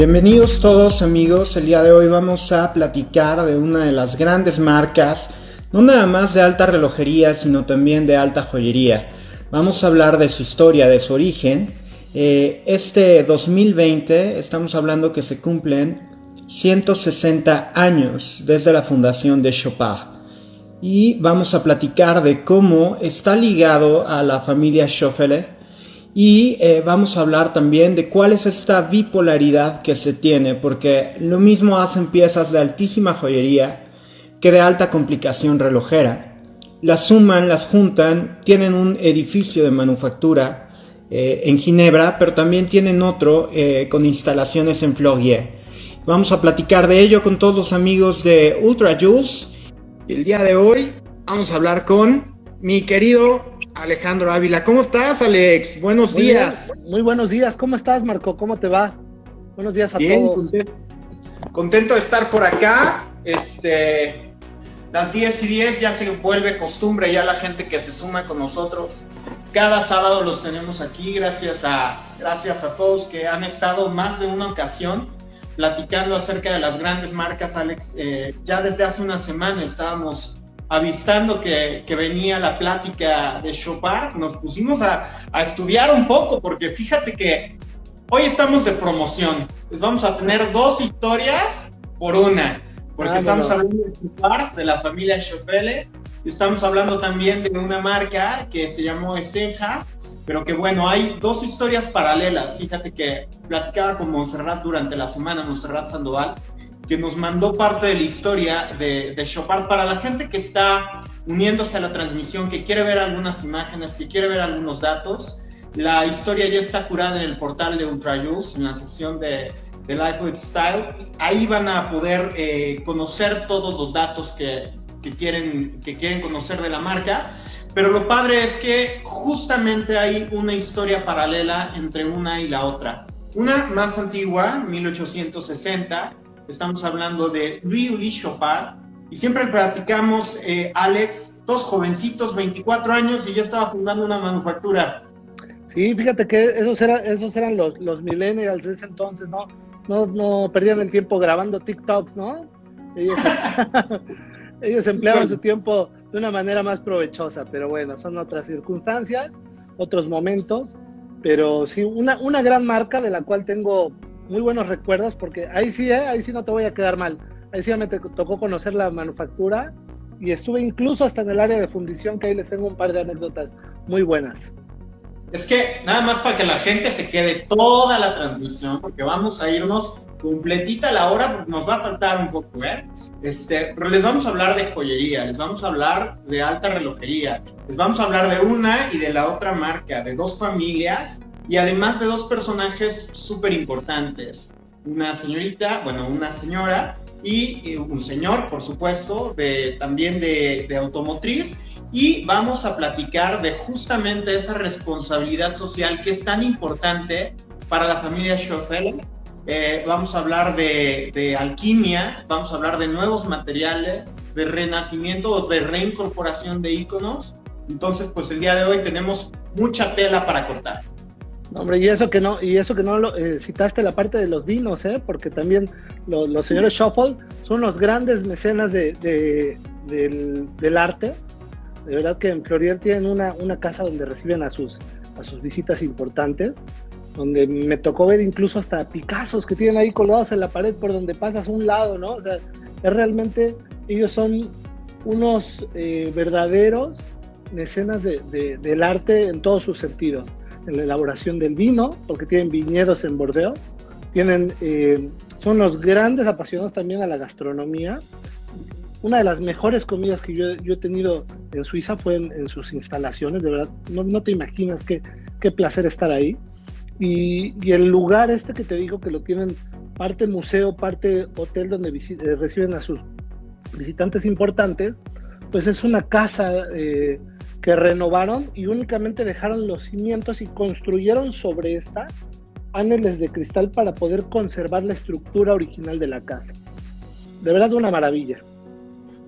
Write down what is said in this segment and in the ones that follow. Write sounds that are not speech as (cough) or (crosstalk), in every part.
Bienvenidos todos amigos, el día de hoy vamos a platicar de una de las grandes marcas, no nada más de alta relojería, sino también de alta joyería. Vamos a hablar de su historia, de su origen. Eh, este 2020 estamos hablando que se cumplen 160 años desde la fundación de Chopin. Y vamos a platicar de cómo está ligado a la familia Schoffele y eh, vamos a hablar también de cuál es esta bipolaridad que se tiene, porque lo mismo hacen piezas de altísima joyería que de alta complicación relojera. Las suman, las juntan, tienen un edificio de manufactura eh, en Ginebra, pero también tienen otro eh, con instalaciones en Florier. Vamos a platicar de ello con todos los amigos de Ultra Jules. El día de hoy vamos a hablar con mi querido Alejandro Ávila. ¿Cómo estás, Alex? Buenos días. muy buenos días. ¿Cómo estás, Marco? ¿Cómo te va? Buenos días a todos. Contento, de estar por acá. Este, las 10 y 10 ya se vuelve costumbre, ya la gente que se suma con nosotros. Cada sábado los tenemos aquí, gracias a, gracias a todos que han estado más de una ocasión platicando acerca de las grandes marcas, Alex. Eh, ya desde hace una semana estábamos avistando que, venía la plática de Chopin, nos pusimos a, estudiar un poco, porque fíjate que hoy estamos de promoción. Les vamos a tener dos historias por una, porque ah, estamos hablando de Chopin, de la familia Chopele, estamos hablando también de una marca que se llamó Eseja, pero que bueno, hay dos historias paralelas. Fíjate que platicaba con Monserrat durante la semana, Monserrat Sandoval, que nos mandó parte de la historia de, de Chopard para la gente que está uniéndose a la transmisión, que quiere ver algunas imágenes, que quiere ver algunos datos. La historia ya está curada en el portal de Ultrajuice, en la sección de, de Life with Style. Ahí van a poder eh, conocer todos los datos que, que, quieren, que quieren conocer de la marca. Pero lo padre es que justamente hay una historia paralela entre una y la otra. Una más antigua, 1860, Estamos hablando de Louis Ulysse Chopard. Y siempre platicamos, eh, Alex, dos jovencitos, 24 años, y ya estaba fundando una manufactura. Sí, fíjate que esos, eran, esos eran los, los millennials de ese entonces, ¿no? No, no perdían el tiempo grabando TikToks, ¿no? Ellos, (laughs) ellos empleaban su tiempo de una manera más provechosa, pero bueno, son otras circunstancias, otros momentos, pero sí, una, una gran marca de la cual tengo muy buenos recuerdos porque ahí sí, ¿eh? ahí sí no te voy a quedar mal. Ahí sí me tocó conocer la manufactura y estuve incluso hasta en el área de fundición, que ahí les tengo un par de anécdotas muy buenas. Es que nada más para que la gente se quede toda la transmisión, porque vamos a irnos completita la hora, porque nos va a faltar un poco, ¿eh? Este, pero les vamos a hablar de joyería, les vamos a hablar de alta relojería, les vamos a hablar de una y de la otra marca, de dos familias y además de dos personajes súper importantes. Una señorita, bueno, una señora y un señor, por supuesto, de, también de, de automotriz. Y vamos a platicar de justamente esa responsabilidad social que es tan importante para la familia Schoffel. Eh, vamos a hablar de, de, alquimia, vamos a hablar de nuevos materiales, de renacimiento o de reincorporación de íconos. Entonces, pues el día de hoy tenemos mucha tela para cortar hombre, y eso que no, y eso que no lo, eh, citaste la parte de los vinos, ¿eh? porque también los señores Shuffle son los grandes mecenas de, del, arte. De verdad que en Florier tienen una, una casa donde reciben a sus, a sus visitas importantes, donde me tocó ver incluso hasta Picassos que tienen ahí colgados en la pared por donde pasas un lado, ¿no? O sea, es realmente, ellos son unos eh, verdaderos mecenas del arte en todos sus sentidos en la elaboración del vino, porque tienen viñedos en Bordeaux, tienen, eh, son los grandes apasionados también a la gastronomía. Una de las mejores comidas que yo, yo he tenido en Suiza fue en, sus instalaciones, de verdad, no, no te imaginas qué, qué, placer estar ahí. Y, y, el lugar este que te digo que lo tienen parte museo, parte hotel donde eh, reciben a sus visitantes importantes, pues es una casa eh, que renovaron y únicamente dejaron los cimientos y construyeron sobre esta paneles de cristal para poder conservar la estructura original de la casa. De verdad una maravilla.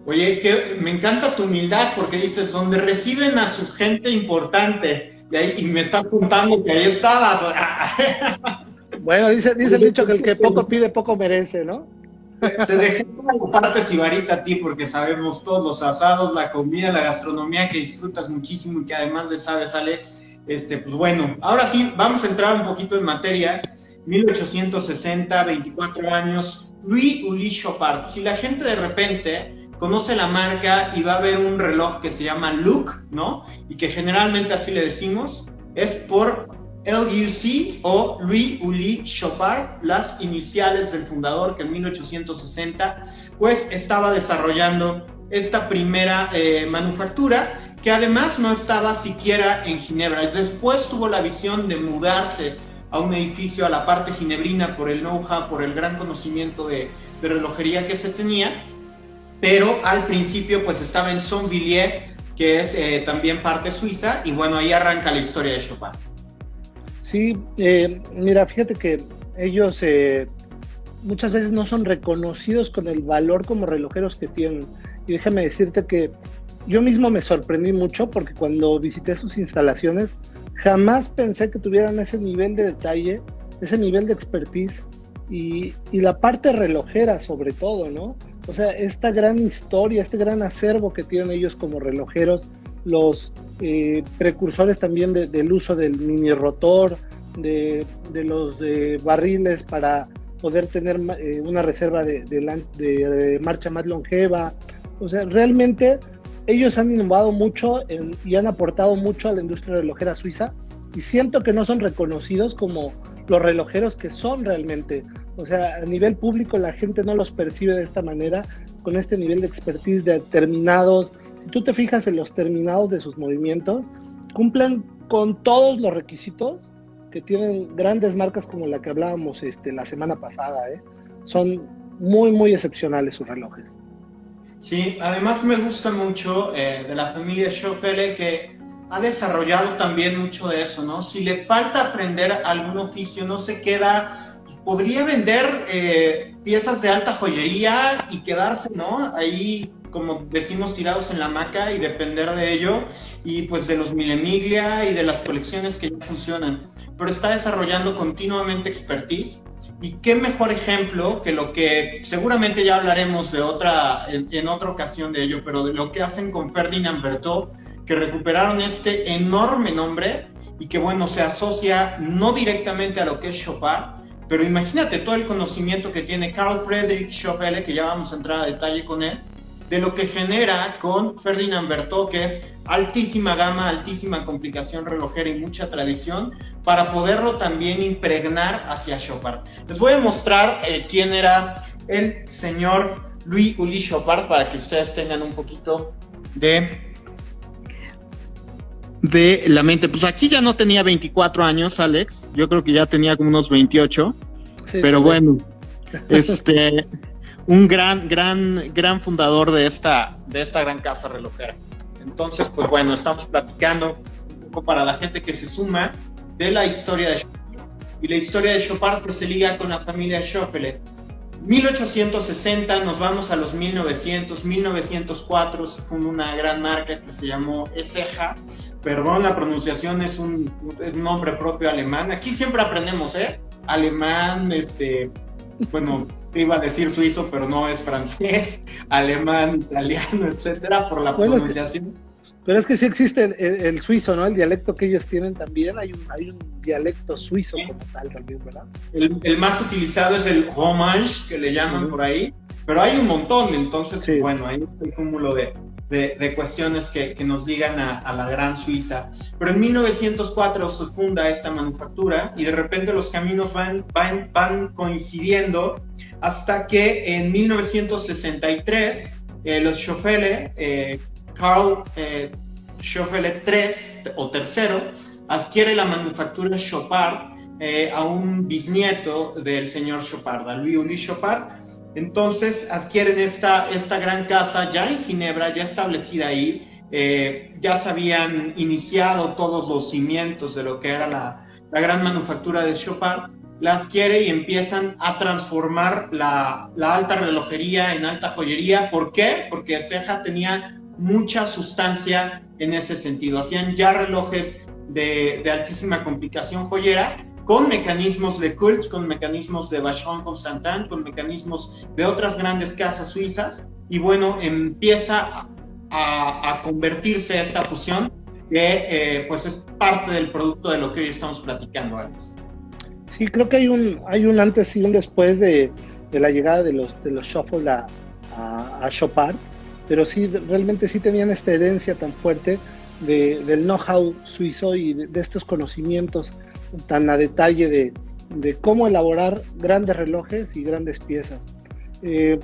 Oye, que me encanta tu humildad porque dices, donde reciben a su gente importante, y, ahí, y me está contando que ahí estabas. Bueno, dice, dice el dicho que el que poco pide, poco merece, ¿no? Te dejé una parte sibarita a ti porque sabemos todos los asados, la comida, la gastronomía que disfrutas muchísimo y que además de sabes, Alex. Este, pues bueno, ahora sí, vamos a entrar un poquito en materia. 1860, 24 años, Louis Uli Chopard. Si la gente de repente conoce la marca y va a ver un reloj que se llama Look, ¿no? Y que generalmente así le decimos, es por LUC o Louis Uli Chopard, las iniciales del fundador que en 1860 pues estaba desarrollando esta primera eh, manufactura que además no estaba siquiera en Ginebra. Después tuvo la visión de mudarse a un edificio a la parte ginebrina por el know-how, por el gran conocimiento de, relojería que se tenía, pero al principio pues estaba en Sonvilliers, que es eh, también parte suiza, y bueno, ahí arranca la historia de Chopin. Sí, eh, mira, fíjate que ellos eh, muchas veces no son reconocidos con el valor como relojeros que tienen. Y déjame decirte que yo mismo me sorprendí mucho porque cuando visité sus instalaciones, jamás pensé que tuvieran ese nivel de detalle, ese nivel de expertise y, la parte relojera sobre todo, ¿no? O sea, esta gran historia, este gran acervo que tienen ellos como relojeros, los eh, precursores también del uso del mini rotor, de, los barriles para poder tener eh, una reserva de, de, marcha más longeva. O sea, realmente ellos han innovado mucho y han aportado mucho a la industria relojera suiza y siento que no son reconocidos como los relojeros que son realmente. O sea, a nivel público la gente no los percibe de esta manera, con este nivel de expertise de terminados. Tú te fijas en los terminados de sus movimientos, cumplen con todos los requisitos que tienen grandes marcas como la que hablábamos este, la semana pasada. ¿eh? Son muy, muy excepcionales sus relojes. Sí, además me gusta mucho eh, de la familia Schoffele que ha desarrollado también mucho de eso, ¿no? Si le falta aprender algún oficio, no se queda, podría vender eh, piezas de alta joyería y quedarse, ¿no? Ahí, como decimos, tirados en la hamaca y depender de ello, y pues de los Milemiglia y de las colecciones que ya funcionan. Pero está desarrollando continuamente expertise y qué mejor ejemplo que lo que seguramente ya hablaremos de otra, en, otra ocasión de ello, pero de lo que hacen con Ferdinand Berthaud, que recuperaron este enorme nombre y que bueno, se asocia no directamente a lo que es Chopin, pero imagínate todo el conocimiento que tiene Carl Friedrich Chopin, que ya vamos a entrar a detalle con él, de lo que genera con Ferdinand Berthaud, que es altísima gama, altísima complicación relojera y mucha tradición, para poderlo también impregnar hacia Chopard. Les voy a mostrar eh, quién era el señor Louis Uli Chopard para que ustedes tengan un poquito de de la mente. Pues aquí ya no tenía 24 años, Alex. Yo creo que ya tenía como unos 28. pero bueno, (laughs) este un gran, gran, gran fundador de esta, de esta gran casa relojera. Entonces, pues bueno, estamos platicando un poco para la gente que se suma de la historia de Chopin. Y la historia de Chopin pues, se liga con la familia Schoffele. 1860 nos vamos a los 1900, 1904 se fundó una gran marca que se llamó Eseja. Perdón, la pronunciación es un, es nombre propio alemán. Aquí siempre aprendemos, ¿eh? Alemán, este, bueno, iba a decir suizo, pero no es francés, (laughs) alemán, italiano, etcétera, por la pronunciación. pero es que sí existe el, suizo, ¿no? El dialecto que ellos tienen también, hay un, hay un dialecto suizo como tal también, ¿verdad? El, más utilizado es el romanche, que le llaman por ahí, pero hay un montón, entonces, bueno, hay un cúmulo de, de, cuestiones que, que, nos digan a, la gran Suiza. Pero en 1904 se funda esta manufactura y de repente los caminos van, van, van coincidiendo hasta que en 1963 eh, los Schoffele, eh, Carl eh, III o tercero, adquiere la manufactura Chopard eh, a un bisnieto del señor Chopard, a Louis Chopard, entonces adquieren esta, esta gran casa ya en Ginebra, ya establecida ahí, eh, ya se habían iniciado todos los cimientos de lo que era la, gran manufactura de Chopin, la adquiere y empiezan a transformar la, alta relojería en alta joyería. ¿Por qué? Porque Ceja tenía mucha sustancia en ese sentido. Hacían ya relojes de, de altísima complicación joyera con mecanismos de Colt, con mecanismos de Vacheron Constantin, con mecanismos de otras grandes casas suizas, y bueno, empieza a, convertirse esta fusión que eh, pues es parte del producto de lo que hoy estamos platicando, Alex. Sí, creo que hay un, hay un antes y un después de, de la llegada de los, de los Shuffle a, a, Chopard, pero sí, realmente sí tenían esta herencia tan fuerte de, del know-how suizo y de, estos conocimientos tan a detalle de, cómo elaborar grandes relojes y grandes piezas. Eh,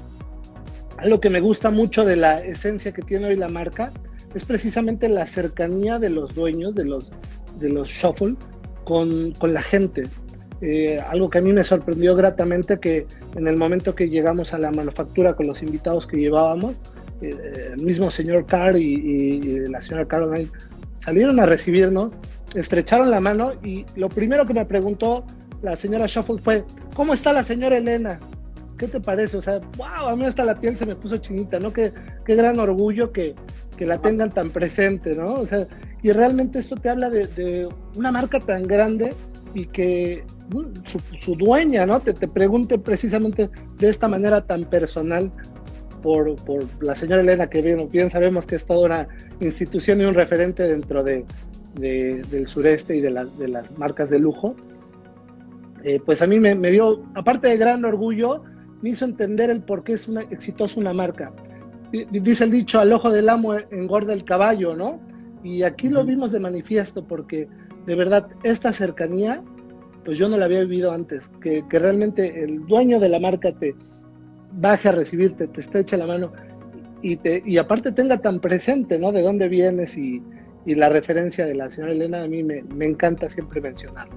algo que me gusta mucho de la esencia que tiene hoy la marca es precisamente la cercanía de los dueños de los, de los Shuffle con, con la gente. Eh, algo que a mí me sorprendió gratamente que en el momento que llegamos a la manufactura con los invitados que llevábamos, eh, el mismo señor Carr y, la señora Caroline salieron a recibirnos, estrecharon la mano y lo primero que me preguntó la señora Shuffle fue, ¿cómo está la señora Elena? ¿Qué te parece? O sea, wow, a mí hasta la piel se me puso chinita, ¿no? Qué, qué gran orgullo que, que la tengan tan presente, ¿no? O sea, y realmente esto te habla de, de una marca tan grande y que su, dueña, ¿no? Te, te, pregunte precisamente de esta manera tan personal por, por la señora Elena, que bien, bien, sabemos que es toda una institución y un referente dentro de, del sureste y de, de, las marcas de lujo. Eh, pues a mí me, me, dio, aparte de gran orgullo, me hizo entender el por qué es una, exitosa una marca. Dice el dicho, al ojo del amo engorda el caballo, ¿no? Y aquí lo vimos de manifiesto porque de verdad esta cercanía pues yo no la había vivido antes, que, realmente el dueño de la marca te baje a recibirte, te estrecha la mano y, te, y aparte tenga tan presente, ¿no? De dónde vienes y, la referencia de la señora Elena, a mí me, me encanta siempre mencionarlo.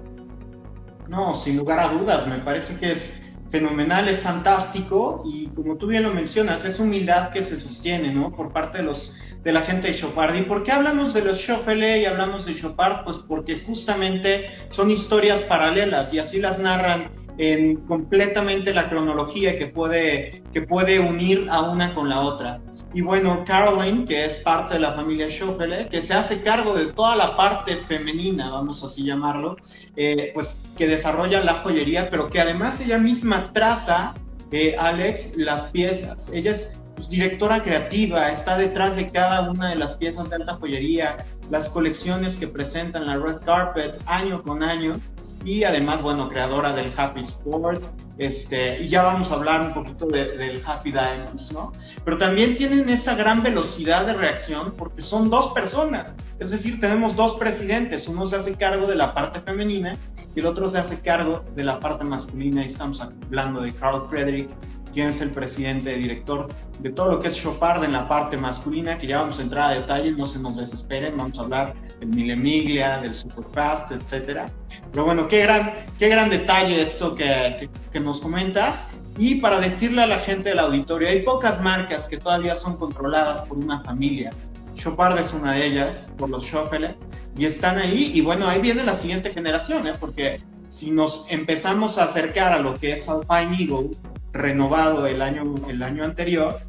No, sin lugar a dudas, me parece que es fenomenal, es fantástico y como tú bien lo mencionas, es humildad que se sostiene, ¿no? Por parte de los de la gente de Chopard. ¿Y por qué hablamos de los Chopele y hablamos de Chopard? Pues porque justamente son historias paralelas y así las narran en completamente la cronología que puede, que puede unir a una con la otra. Y bueno, Caroline, que es parte de la familia Schoffele, que se hace cargo de toda la parte femenina, vamos así llamarlo, eh, pues que desarrolla la joyería, pero que además ella misma traza, eh, Alex, las piezas. Ella es pues, directora creativa, está detrás de cada una de las piezas de alta joyería, las colecciones que presentan la Red Carpet año con año y además, bueno, creadora del Happy Sport, este, y ya vamos a hablar un poquito del Happy Diamonds, ¿no? Pero también tienen esa gran velocidad de reacción porque son dos personas, es decir, tenemos dos presidentes, uno se hace cargo de la parte femenina y el otro se hace cargo de la parte masculina. Y estamos hablando de Carl Frederick quién es el presidente, director de todo lo que es Chopard en la parte masculina, que ya vamos a entrar a detalles, no se nos desesperen, vamos a hablar del Mille Miglia, del Superfast, etcétera. Pero bueno, qué gran, qué gran detalle esto que, que, nos comentas. Y para decirle a la gente del auditorio, hay pocas marcas que todavía son controladas por una familia. Chopard es una de ellas, por los Schoffele, y están ahí. Y bueno, ahí viene la siguiente generación, ¿eh? porque si nos empezamos a acercar a lo que es Alpine Eagle, renovado el año, el año anterior,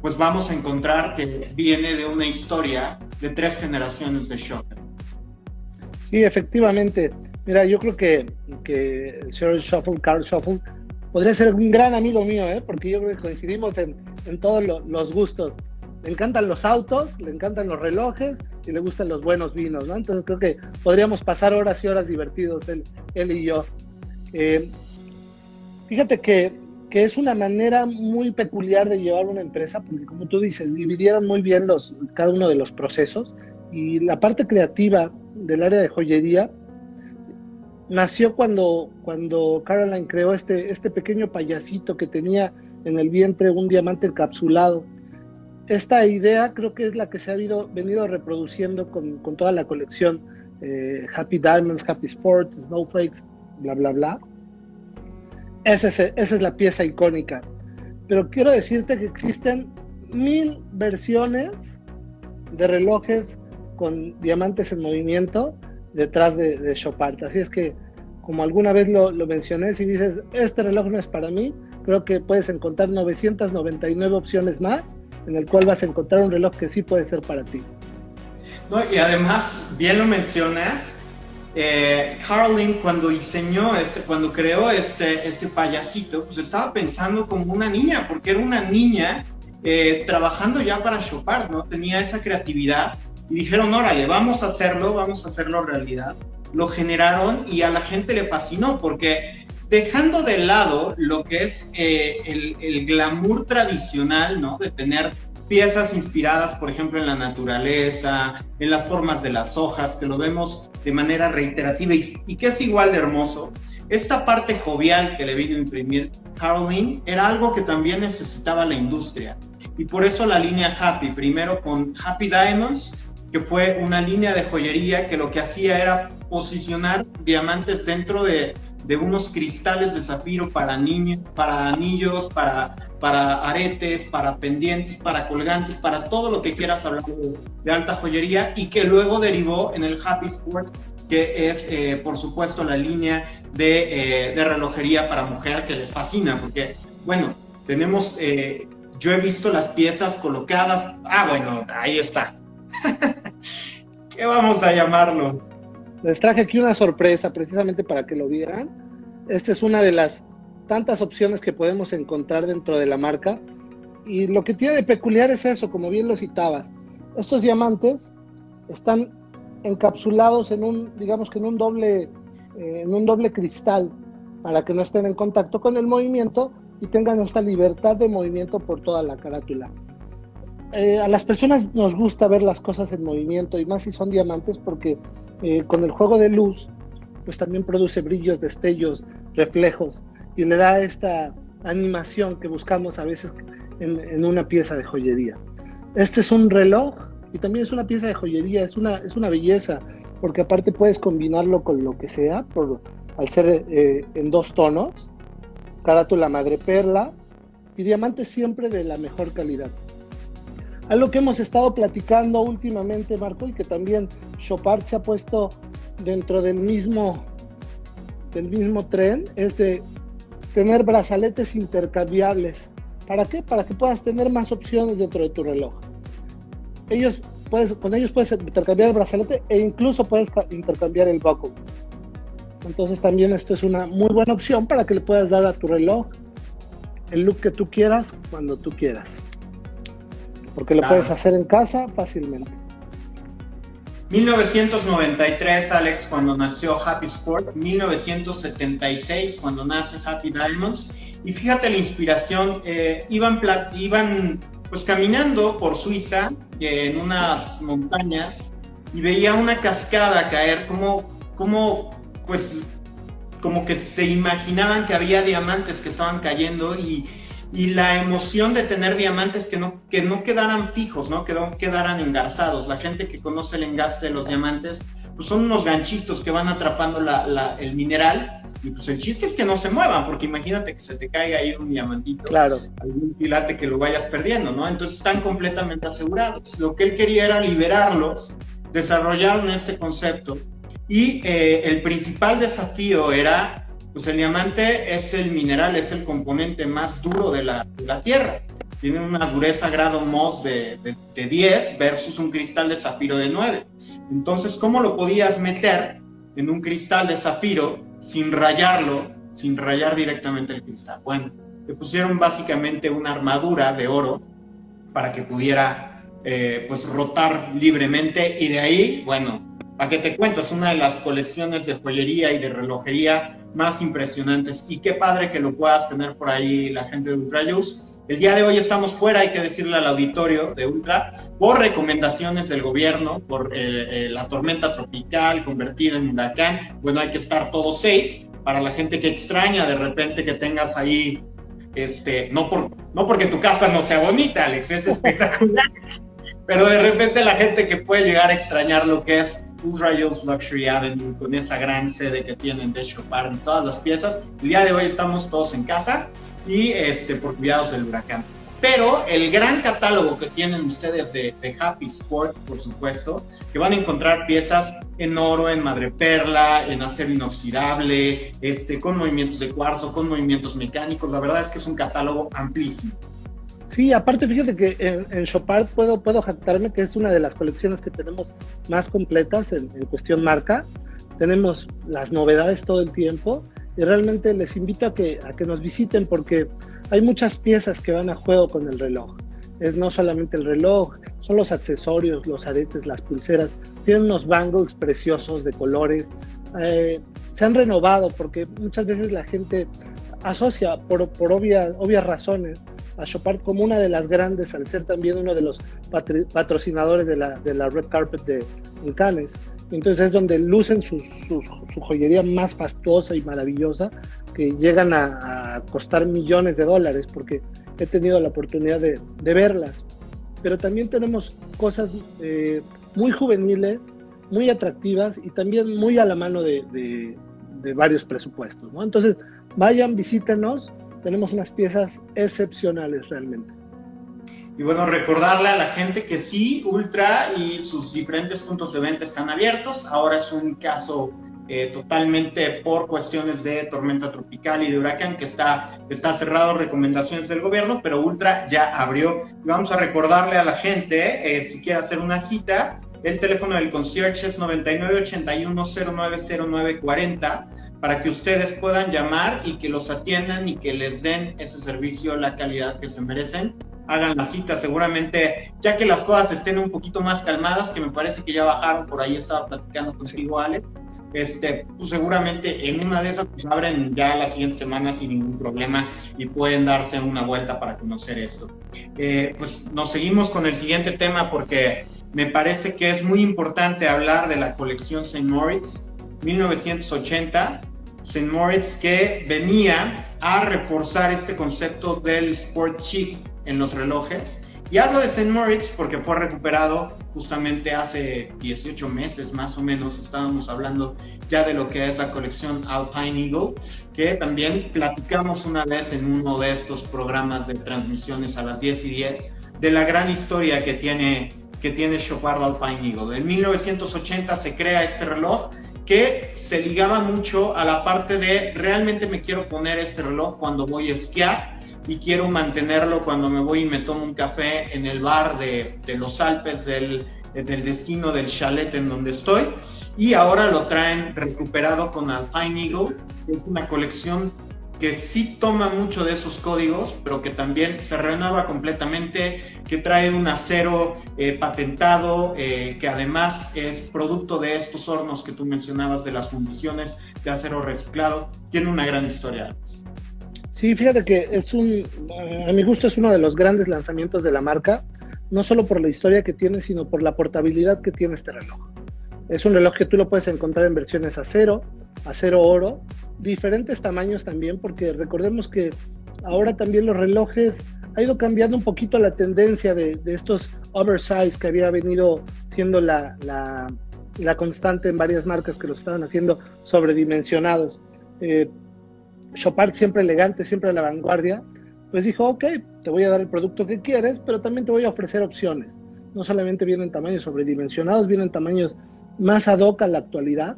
pues vamos a encontrar que viene de una historia de tres generaciones de Chopin. Sí, efectivamente. Mira, yo creo que, que señor Shuffle, Carl Shuffle, podría ser un gran amigo mío, ¿eh? porque yo creo que coincidimos en, en todos los gustos. Le encantan los autos, le encantan los relojes y le gustan los buenos vinos, ¿no? Entonces creo que podríamos pasar horas y horas divertidos él, él y yo. Eh, fíjate que que es una manera muy peculiar de llevar una empresa, porque como tú dices, dividieron muy bien los, cada uno de los procesos y la parte creativa del área de joyería nació cuando, cuando Caroline creó este, este pequeño payasito que tenía en el vientre un diamante encapsulado. Esta idea creo que es la que se ha venido reproduciendo con, con toda la colección eh, Happy Diamonds, Happy Sports, Snowflakes, bla, bla, bla. Esa es, la pieza icónica. Pero quiero decirte que existen mil versiones de relojes con diamantes en movimiento detrás de, de Chopard. Así es que, como alguna vez lo, mencioné, si dices, este reloj no es para mí, creo que puedes encontrar 999 opciones más en el cual vas a encontrar un reloj que sí puede ser para ti. y además, bien lo mencionas, eh, cuando diseñó, este, cuando creó este, este payasito, pues estaba pensando como una niña, porque era una niña eh, trabajando ya para Chopard, ¿no? Tenía esa creatividad y dijeron, órale, vamos a hacerlo, vamos a hacerlo realidad. Lo generaron y a la gente le fascinó porque dejando de lado lo que es eh, el, el, glamour tradicional, ¿no? De tener piezas inspiradas, por ejemplo, en la naturaleza, en las formas de las hojas, que lo vemos de manera reiterativa y, que es igual de hermoso. Esta parte jovial que le vino a imprimir Caroline era algo que también necesitaba la industria. Y por eso la línea Happy, primero con Happy Diamonds, que fue una línea de joyería que lo que hacía era posicionar diamantes dentro de, unos cristales de zafiro para para anillos, para para aretes, para pendientes, para colgantes, para todo lo que quieras hablar de, alta joyería y que luego derivó en el Happy Sport, que es, eh, por supuesto, la línea de, eh, de, relojería para mujer que les fascina, porque, bueno, tenemos, eh, yo he visto las piezas colocadas, ah, bueno, ahí está. (laughs) ¿Qué vamos a llamarlo? Les traje aquí una sorpresa precisamente para que lo vieran. Esta es una de las tantas opciones que podemos encontrar dentro de la marca. Y lo que tiene de peculiar es eso, como bien lo citabas. Estos diamantes están encapsulados en un, digamos que en un doble, eh, en un doble cristal para que no estén en contacto con el movimiento y tengan esta libertad de movimiento por toda la carátula. Eh, a las personas nos gusta ver las cosas en movimiento y más si son diamantes porque eh, con el juego de luz pues también produce brillos, destellos, reflejos y le da esta animación que buscamos a veces en, una pieza de joyería. Este es un reloj y también es una pieza de joyería, es una, es una belleza, porque aparte puedes combinarlo con lo que sea, por, al ser eh, en dos tonos, carátula madre perla y diamante siempre de la mejor calidad. Algo que hemos estado platicando últimamente, Marco, y que también Chopard se ha puesto dentro del mismo, del mismo tren, es de tener brazaletes intercambiables. ¿Para qué? Para que puedas tener más opciones dentro de tu reloj. Ellos puedes, con ellos puedes intercambiar el brazalete e incluso puedes intercambiar el buckle. Entonces también esto es una muy buena opción para que le puedas dar a tu reloj el look que tú quieras cuando tú quieras. Porque lo puedes hacer en casa fácilmente. 1993, Alex, cuando nació Happy Sport. 1976, cuando nace Happy Diamonds. Y fíjate la inspiración. Eh, iban, iban pues caminando por Suiza en unas montañas y veía una cascada caer como, como pues como que se imaginaban que había diamantes que estaban cayendo y y la emoción de tener diamantes que no, que no quedaran fijos, ¿no? que no quedaran engarzados. La gente que conoce el engaste de los diamantes, pues son unos ganchitos que van atrapando la, el mineral y pues el chiste es que no se muevan, porque imagínate que se te caiga ahí un diamantito, claro. algún pilate que lo vayas perdiendo, ¿no? Entonces están completamente asegurados. Lo que él quería era liberarlos, desarrollaron este concepto y eh, el principal desafío era pues el diamante es el mineral, es el componente más duro de la, Tierra. Tiene una dureza grado MOS de, de, 10 versus un cristal de zafiro de 9. Entonces, ¿cómo lo podías meter en un cristal de zafiro sin rayarlo, sin rayar directamente el cristal? Bueno, le pusieron básicamente una armadura de oro para que pudiera eh, pues rotar libremente y de ahí, bueno, ¿para qué te cuento? Es una de las colecciones de joyería y de relojería más impresionantes. Y qué padre que lo puedas tener por ahí la gente de Ultra El día de hoy estamos fuera, hay que decirle al auditorio de Ultra, por recomendaciones del gobierno, por eh, eh, la tormenta tropical convertida en huracán. Bueno, hay que estar todo safe. Para la gente que extraña de repente que tengas ahí, este, no, por, no porque tu casa no sea bonita, Alex, es (laughs) espectacular. pero de repente la gente que puede llegar a extrañar lo que es Ultra Luxury Avenue con esa gran sede que tienen de Chopard en todas las piezas. El día de hoy estamos todos en casa y este, por cuidados del huracán. Pero el gran catálogo que tienen ustedes de, Happy Sport, por supuesto, que van a encontrar piezas en oro, en madreperla, en acero inoxidable, este, con movimientos de cuarzo, con movimientos mecánicos. La verdad es que es un catálogo amplísimo. Sí, aparte fíjate que en, Chopard puedo, puedo jactarme que es una de las colecciones que tenemos más completas en, cuestión marca. tenemos las novedades todo el tiempo y realmente les invito a que, a que nos visiten porque hay muchas piezas que van a juego con el reloj. Es no solamente el reloj, son los accesorios, los aretes, las pulseras. Tienen unos bangles preciosos de colores. Eh, se han renovado porque muchas veces la gente asocia por, por obvias, obvias razones a Chopard como una de las grandes, al ser también uno de los patrocinadores de la, de la Red Carpet de Cannes. Entonces es donde lucen su, su, joyería más fastuosa y maravillosa, que llegan a, costar millones de dólares, porque he tenido la oportunidad de, de verlas. Pero también tenemos cosas eh, muy juveniles, muy atractivas y también muy a la mano de, de, varios presupuestos. ¿no? Entonces, vayan, visítenos, tenemos unas piezas excepcionales realmente. Y bueno, recordarle a la gente que sí, Ultra y sus diferentes puntos de venta están abiertos. Ahora es un caso eh, totalmente por cuestiones de tormenta tropical y de huracán que está, está cerrado, recomendaciones del gobierno, pero Ultra ya abrió. Y vamos a recordarle a la gente, eh, si quiere hacer una cita, el teléfono del concierge es 9981-090940 para que ustedes puedan llamar y que los atiendan y que les den ese servicio, la calidad que se merecen hagan la cita seguramente, ya que las cosas estén un poquito más calmadas, que me parece que ya bajaron, por ahí estaba platicando contigo, Alex, este, pues seguramente en una de esas pues abren ya la siguiente semana sin ningún problema y pueden darse una vuelta para conocer esto. Eh, pues nos seguimos con el siguiente tema porque me parece que es muy importante hablar de la colección St. Moritz 1980. St. Moritz que venía a reforzar este concepto del sport chic en los relojes. Y hablo de St. Moritz porque fue recuperado justamente hace 18 meses más o menos. Estábamos hablando ya de lo que es la colección Alpine Eagle, que también platicamos una vez en uno de estos programas de transmisiones a las 10 y 10 de la gran historia que tiene, que tiene Chopard Alpine Eagle. En 1980 se crea este reloj que se ligaba mucho a la parte de realmente me quiero poner este reloj cuando voy a esquiar y quiero mantenerlo cuando me voy y me tomo un café en el bar de, los Alpes del, del, destino del chalet en donde estoy. Y ahora lo traen recuperado con Alpine Eagle, es una colección que sí toma mucho de esos códigos, pero que también se renueva completamente, que trae un acero eh, patentado, eh, que además es producto de estos hornos que tú mencionabas, de las fundiciones de acero reciclado. Tiene una gran historia. Sí, fíjate que es un, a mi gusto es uno de los grandes lanzamientos de la marca, no solo por la historia que tiene, sino por la portabilidad que tiene este reloj. Es un reloj que tú lo puedes encontrar en versiones acero, acero oro, diferentes tamaños también, porque recordemos que ahora también los relojes ha ido cambiando un poquito la tendencia de, estos oversize que había venido siendo la, la, la, constante en varias marcas que lo estaban haciendo sobredimensionados. Eh, Chopard siempre elegante, siempre a la vanguardia, pues dijo, ok, te voy a dar el producto que quieres, pero también te voy a ofrecer opciones. No solamente vienen tamaños sobredimensionados, vienen tamaños más ad hoc a la actualidad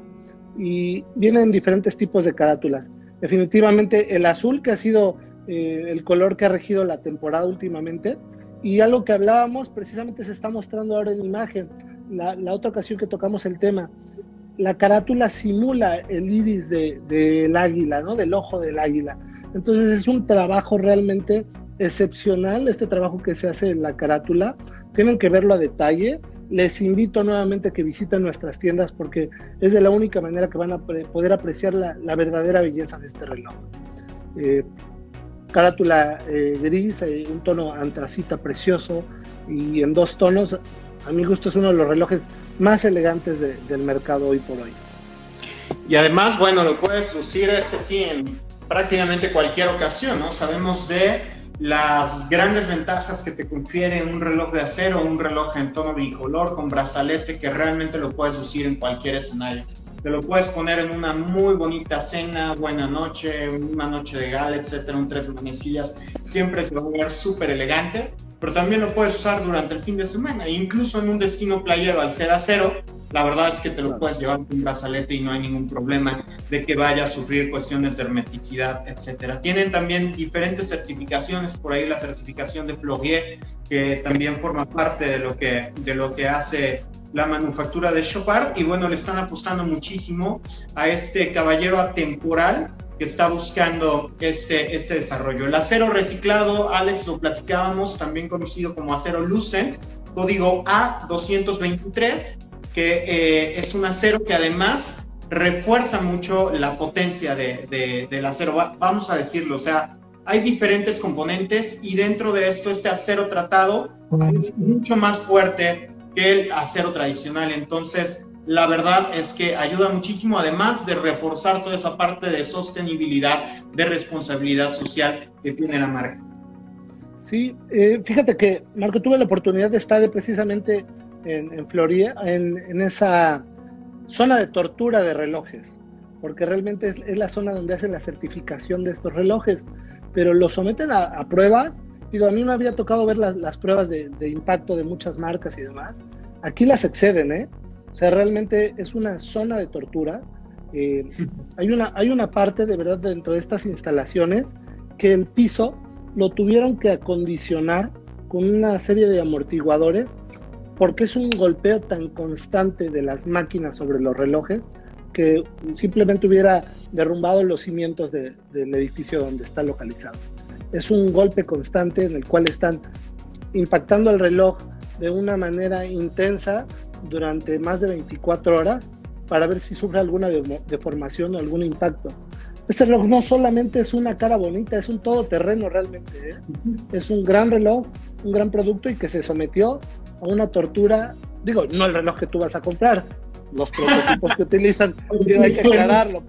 y vienen diferentes tipos de carátulas. Definitivamente el azul, que ha sido eh, el color que ha regido la temporada últimamente, y algo que hablábamos precisamente se está mostrando ahora en imagen. La, la otra ocasión que tocamos el tema, la carátula simula el iris del de, águila, ¿no? Del ojo del águila. Entonces es un trabajo realmente excepcional, este trabajo que se hace en la carátula. Tienen que verlo a detalle. Les invito nuevamente a que visiten nuestras tiendas porque es de la única manera que van a poder apreciar la, verdadera belleza de este reloj. Eh, carátula eh, gris, eh, un tono antracita precioso y en dos tonos. A mi gusto es uno de los relojes más elegantes del mercado hoy por hoy. Y además, bueno, lo puedes lucir este sí en prácticamente cualquier ocasión, ¿no? Sabemos de las grandes ventajas que te confiere un reloj de acero, un reloj en tono bicolor con brazalete que realmente lo puedes lucir en cualquier escenario. Te lo puedes poner en una muy bonita cena, buena noche, una noche de gala, etcétera, un tres manecillas, siempre se va a ver súper elegante pero también lo puedes usar durante el fin de semana. Incluso en un destino playero al ser acero, la verdad es que te lo puedes llevar con un brazalete y no hay ningún problema de que vaya a sufrir cuestiones de hermeticidad, etcétera. Tienen también diferentes certificaciones, por ahí la certificación de Flogier, que también forma parte de lo que, de lo que hace la manufactura de Chopard y bueno, le están apostando muchísimo a este caballero atemporal que está buscando este, este desarrollo. El acero reciclado, Alex, lo platicábamos, también conocido como acero Lucent, código A223, que eh, es un acero que además refuerza mucho la potencia de, del acero, vamos a decirlo, o sea, hay diferentes componentes y dentro de esto este acero tratado es mucho más fuerte que el acero tradicional, entonces la verdad es que ayuda muchísimo, además de reforzar toda esa parte de sostenibilidad, de responsabilidad social que tiene la marca. Sí, eh, fíjate que, Marco, tuve la oportunidad de estar precisamente en, en Florida, en, esa zona de tortura de relojes, porque realmente es, la zona donde hacen la certificación de estos relojes, pero los someten a, pruebas. Digo, a mí me había tocado ver las, pruebas de, de, impacto de muchas marcas y demás. Aquí las exceden, ¿eh? O sea, realmente es una zona de tortura. Eh, hay, una, hay una parte de verdad dentro de estas instalaciones que el piso lo tuvieron que acondicionar con una serie de amortiguadores porque es un golpeo tan constante de las máquinas sobre los relojes que simplemente hubiera derrumbado los cimientos del edificio donde está localizado. Es un golpe constante en el cual están impactando el reloj de una manera intensa durante más de 24 horas para ver si sufre alguna deformación o algún impacto. Ese reloj no solamente es una cara bonita, es un todoterreno realmente. ¿eh? Es un gran reloj, un gran producto y que se sometió a una tortura. Digo, no el reloj que tú vas a comprar, los prototipos que utilizan, (laughs) hay que aclararlo.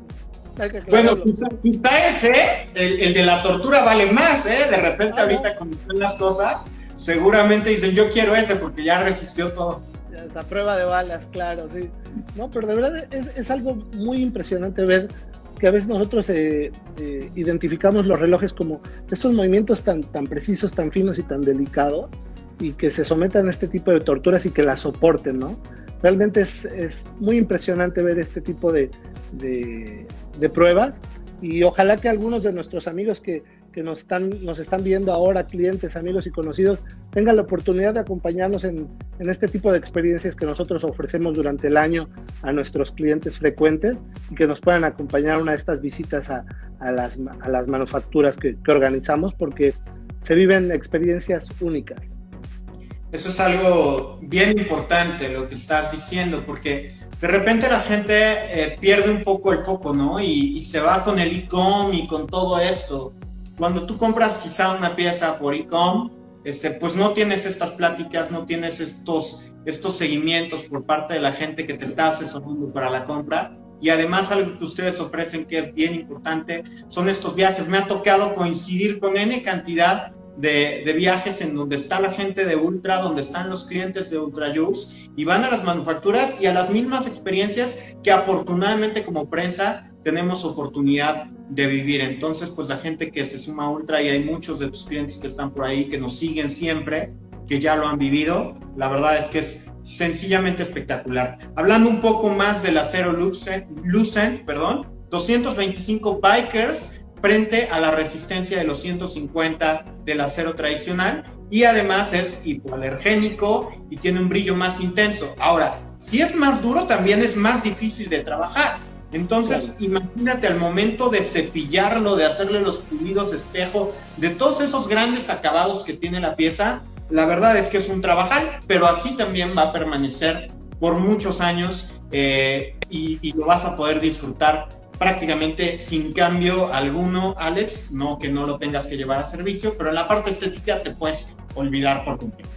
Bueno, quizá ese, el, el, de la tortura vale más, ¿eh? De repente ahorita como están las cosas, seguramente dicen yo quiero ese porque ya resistió todo. Esa prueba de balas, claro, sí. No, pero de verdad es, es algo muy impresionante ver que a veces nosotros eh, eh, identificamos los relojes como estos movimientos tan, tan precisos, tan finos y tan delicados, y que se sometan a este tipo de torturas y que las soporten, ¿no? Realmente es, es muy impresionante ver este tipo de, de, de pruebas y ojalá que algunos de nuestros amigos que, que nos están, nos están viendo ahora, clientes, amigos y conocidos, tengan la oportunidad de acompañarnos en, en, este tipo de experiencias que nosotros ofrecemos durante el año a nuestros clientes frecuentes y que nos puedan acompañar una de estas visitas a, a, las, a las, manufacturas que, que organizamos porque se viven experiencias únicas. Eso es algo bien importante lo que estás diciendo, porque de repente la gente eh, pierde un poco el foco, ¿no? Y, se va con el e-com y con todo esto cuando tú compras quizá una pieza por e-com, este, pues no tienes estas pláticas, no tienes estos, estos seguimientos por parte de la gente que te está asesorando para la compra. Y además algo que ustedes ofrecen que es bien importante son estos viajes. Me ha tocado coincidir con N cantidad de, viajes en donde está la gente de Ultra, donde están los clientes de Ultra Juice y van a las manufacturas y a las mismas experiencias que afortunadamente como prensa tenemos oportunidad de vivir. Entonces, pues la gente que se suma a Ultra y hay muchos de tus clientes que están por ahí, que nos siguen siempre, que ya lo han vivido, la verdad es que es sencillamente espectacular. Hablando un poco más del acero Lucent, Lucent perdón, 225 bikers frente a la resistencia de los 150 del acero tradicional y además es hipoalergénico y tiene un brillo más intenso. Ahora, si es más duro, también es más difícil de trabajar. Entonces, imagínate al momento de cepillarlo, de hacerle los pulidos espejo, de todos esos grandes acabados que tiene la pieza, la verdad es que es un trabajal, pero así también va a permanecer por muchos años eh, y, y, lo vas a poder disfrutar prácticamente sin cambio alguno, Alex, no que no lo tengas que llevar a servicio, pero en la parte estética te puedes olvidar por completo.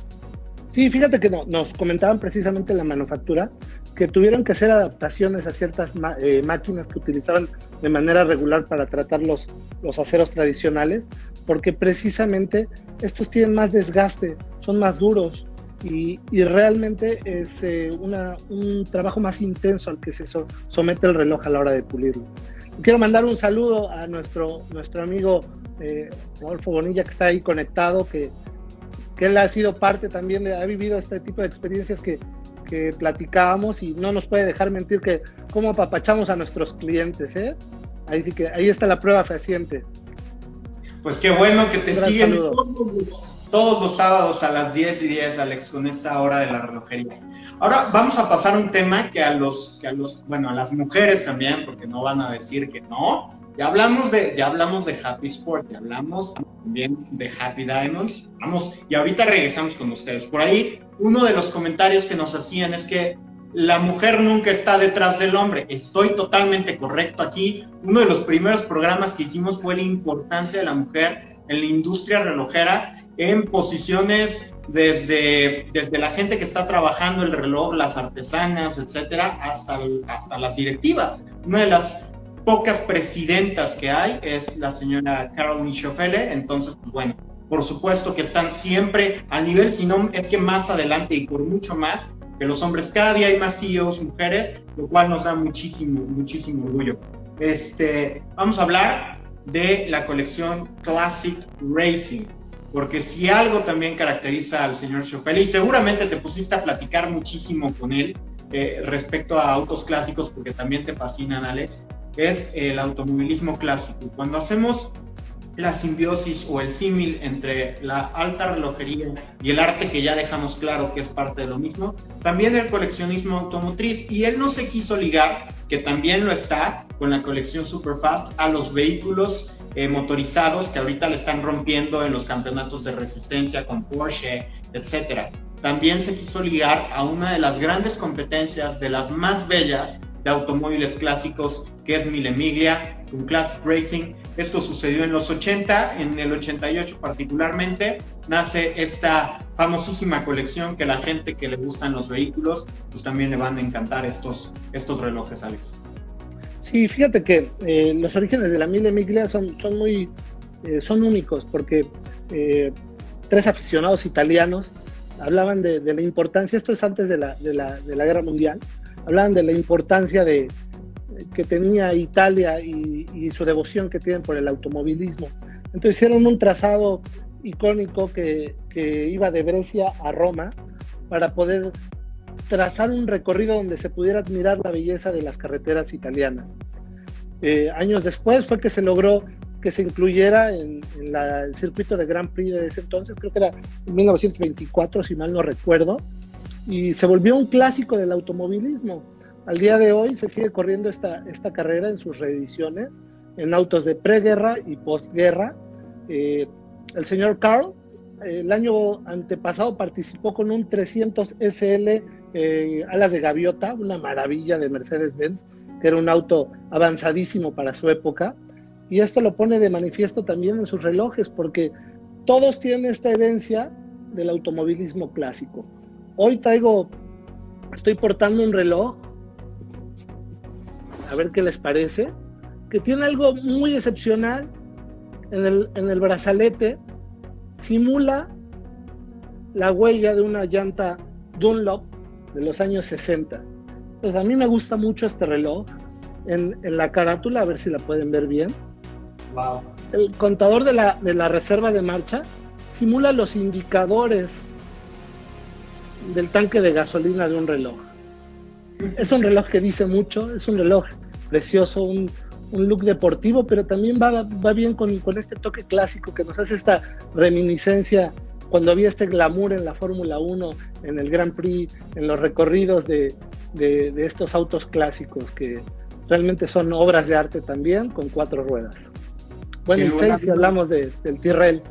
Sí, fíjate que no, nos comentaban precisamente la manufactura que tuvieron que hacer adaptaciones a ciertas eh, máquinas que utilizaban de manera regular para tratar los, los aceros tradicionales, porque precisamente estos tienen más desgaste, son más duros y, y realmente es eh, una, un trabajo más intenso al que se so, somete el reloj a la hora de pulirlo. Quiero mandar un saludo a nuestro, nuestro amigo eh, Rodolfo Bonilla que está ahí conectado, que que él ha sido parte también, de, ha vivido este tipo de experiencias que, que platicábamos y no nos puede dejar mentir que cómo apapachamos a nuestros clientes, ¿eh? Ahí sí que ahí está la prueba fehaciente. Pues qué bueno que te siguen todos todos los sábados a las 10 y 10, Alex, con esta hora de la relojería. Ahora vamos a pasar un tema que a los, que a los, bueno, a las mujeres también, porque no van a decir que no. Ya hablamos de, ya hablamos de Happy Sport, ya hablamos también de Happy Diamonds. Vamos, y ahorita regresamos con ustedes. Por ahí, uno de los comentarios que nos hacían es que la mujer nunca está detrás del hombre. Estoy totalmente correcto aquí. Uno de los primeros programas que hicimos fue la importancia de la mujer en la industria relojera en posiciones desde, desde la gente que está trabajando el reloj, las artesanas, etcétera, hasta, hasta las directivas. Una de las pocas presidentas que hay es la señora Carol Schofele, entonces, pues bueno, por supuesto que están siempre a nivel, si no es que más adelante y por mucho más que los hombres. Cada día hay más CEOs mujeres, lo cual nos da muchísimo, muchísimo orgullo. Este, vamos a hablar de la colección Classic Racing porque si algo también caracteriza al señor Schofel, y seguramente te pusiste a platicar muchísimo con él eh, respecto a autos clásicos, porque también te fascinan, Alex, es el automovilismo clásico. Cuando hacemos la simbiosis o el símil entre la alta relojería y el arte que ya dejamos claro que es parte de lo mismo, también el coleccionismo automotriz. Y él no se quiso ligar, que también lo está, con la colección Superfast, a los vehículos eh, motorizados que ahorita le están rompiendo en los campeonatos de resistencia con Porsche, etcétera. También se quiso ligar a una de las grandes competencias, de las más bellas de automóviles clásicos, que es Mille Miglia, un Classic Racing. Esto sucedió en los 80, en el 88 particularmente, nace esta famosísima colección que la gente que le gustan los vehículos, pues también le van a encantar estos, estos relojes, Alex. Sí, fíjate que eh, los orígenes de la Mille Miglia son, son muy eh, son únicos porque eh, tres aficionados italianos hablaban de, la importancia, esto es antes de la, de, la, de la, guerra mundial, hablaban de la importancia de, que tenía Italia y, y, su devoción que tienen por el automovilismo. Entonces hicieron un trazado icónico que, que iba de Brescia a Roma para poder trazar un recorrido donde se pudiera admirar la belleza de las carreteras italianas. Eh, años después fue que se logró que se incluyera en, el circuito de Grand Prix de ese entonces, creo que era en 1924, si mal no recuerdo, y se volvió un clásico del automovilismo. Al día de hoy se sigue corriendo esta, esta carrera en sus reediciones, en autos de preguerra y posguerra. Eh, el señor Carl, el año antepasado participó con un 300 SL eh, alas de gaviota, una maravilla de Mercedes-Benz, que era un auto avanzadísimo para su época. Y esto lo pone de manifiesto también en sus relojes, porque todos tienen esta herencia del automovilismo clásico. Hoy traigo, estoy portando un reloj, a ver qué les parece, que tiene algo muy excepcional en el, en el brazalete, simula la huella de una llanta Dunlop de los años 60. Entonces a mí me gusta mucho este reloj. En, la carátula, a ver si la pueden ver bien. Wow. El contador de la, de la reserva de marcha simula los indicadores del tanque de gasolina de un reloj. Es un reloj que dice mucho, es un reloj precioso, un, un look deportivo, pero también va, va bien con, con, este toque clásico que nos hace esta reminiscencia cuando había este glamour en la Fórmula 1, en el Grand Prix, en los recorridos de, de, estos autos clásicos que realmente son obras de arte también con cuatro ruedas. Bueno, y seis si hablamos de, del Tyrrell.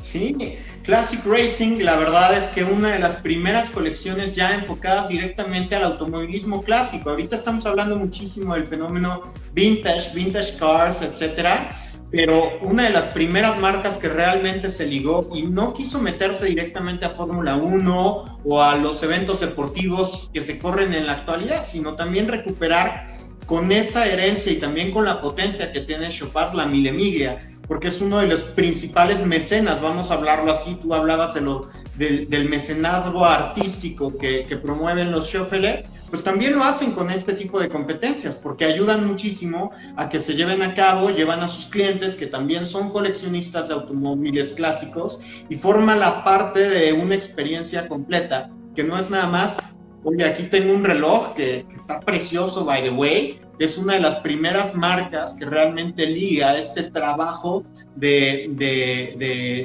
Sí, Classic Racing, la verdad es que una de las primeras colecciones ya enfocadas directamente al automovilismo clásico. Ahorita estamos hablando muchísimo del fenómeno vintage, vintage cars, etcétera pero una de las primeras marcas que realmente se ligó y no quiso meterse directamente a Fórmula 1 o a los eventos deportivos que se corren en la actualidad, sino también recuperar con esa herencia y también con la potencia que tiene Chopard la Milemiglia, porque es uno de los principales mecenas, vamos a hablarlo así, tú hablabas de lo, del, mecenazgo artístico que, que promueven los Schoeffele, pues también lo hacen con este tipo de competencias, porque ayudan muchísimo a que se lleven a cabo, llevan a sus clientes que también son coleccionistas de automóviles clásicos y forma la parte de una experiencia completa, que no es nada más Oye, aquí tengo un reloj que, está precioso, by the way, es una de las primeras marcas que realmente liga este trabajo de,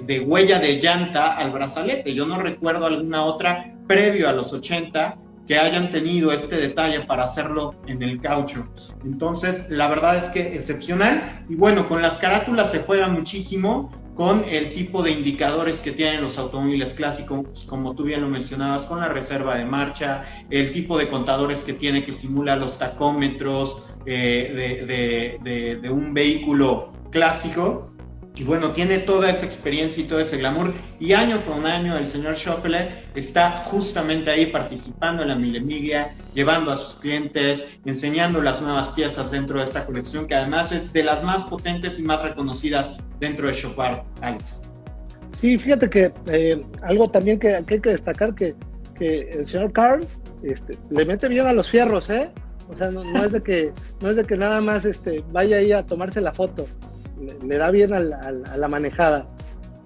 de huella de llanta al brazalete. Yo no recuerdo alguna otra previo a los 80 que hayan tenido este detalle para hacerlo en el caucho. Entonces, la verdad es que excepcional. Y bueno, con las carátulas se juega muchísimo con el tipo de indicadores que tienen los automóviles clásicos, como tú bien lo mencionabas, con la reserva de marcha, el tipo de contadores que tiene que simula los tacómetros eh, de un vehículo clásico y bueno, tiene toda esa experiencia y todo ese glamour. Y año con año el señor Schoffele está justamente ahí participando en la Milemiglia, llevando a sus clientes, enseñando las nuevas piezas dentro de esta colección, que además es de las más potentes y más reconocidas dentro de Chopard, Alex. Sí, fíjate que eh, algo también que, hay que destacar que, que el señor Carl este, le mete bien a los fierros, ¿eh? O sea, no, es de que no es de que nada más este, vaya ahí a tomarse la foto le, da bien a la, manejada.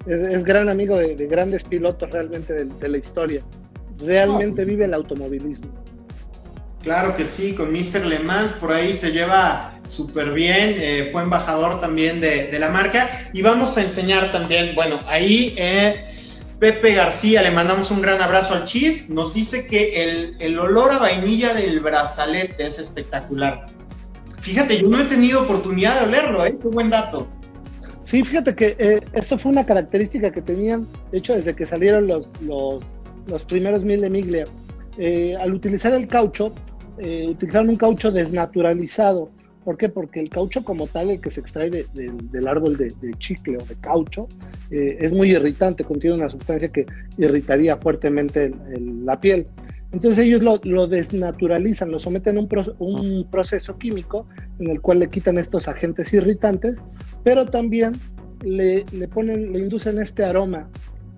Es, gran amigo de, grandes pilotos realmente de, la historia. Realmente vive el automovilismo. Claro que sí, con Mr. Le Mans por ahí se lleva súper bien, eh, fue embajador también de, la marca y vamos a enseñar también, bueno, ahí eh, Pepe García, le mandamos un gran abrazo al Chief, nos dice que el, el olor a vainilla del brazalete es espectacular. Fíjate, yo no he tenido oportunidad de olerlo, ¿eh? Qué buen dato. Sí, fíjate que eh, esto fue una característica que tenían, de hecho, desde que salieron los, los, primeros mil de Miglia. Eh, al utilizar el caucho, eh, utilizaron un caucho desnaturalizado. ¿Por qué? Porque el caucho como tal, el que se extrae del árbol de, chicle o de caucho, es muy irritante, contiene una sustancia que irritaría fuertemente la piel. Entonces ellos lo, desnaturalizan, lo someten a un, proceso químico en el cual le quitan estos agentes irritantes, pero también le, ponen, le inducen este aroma,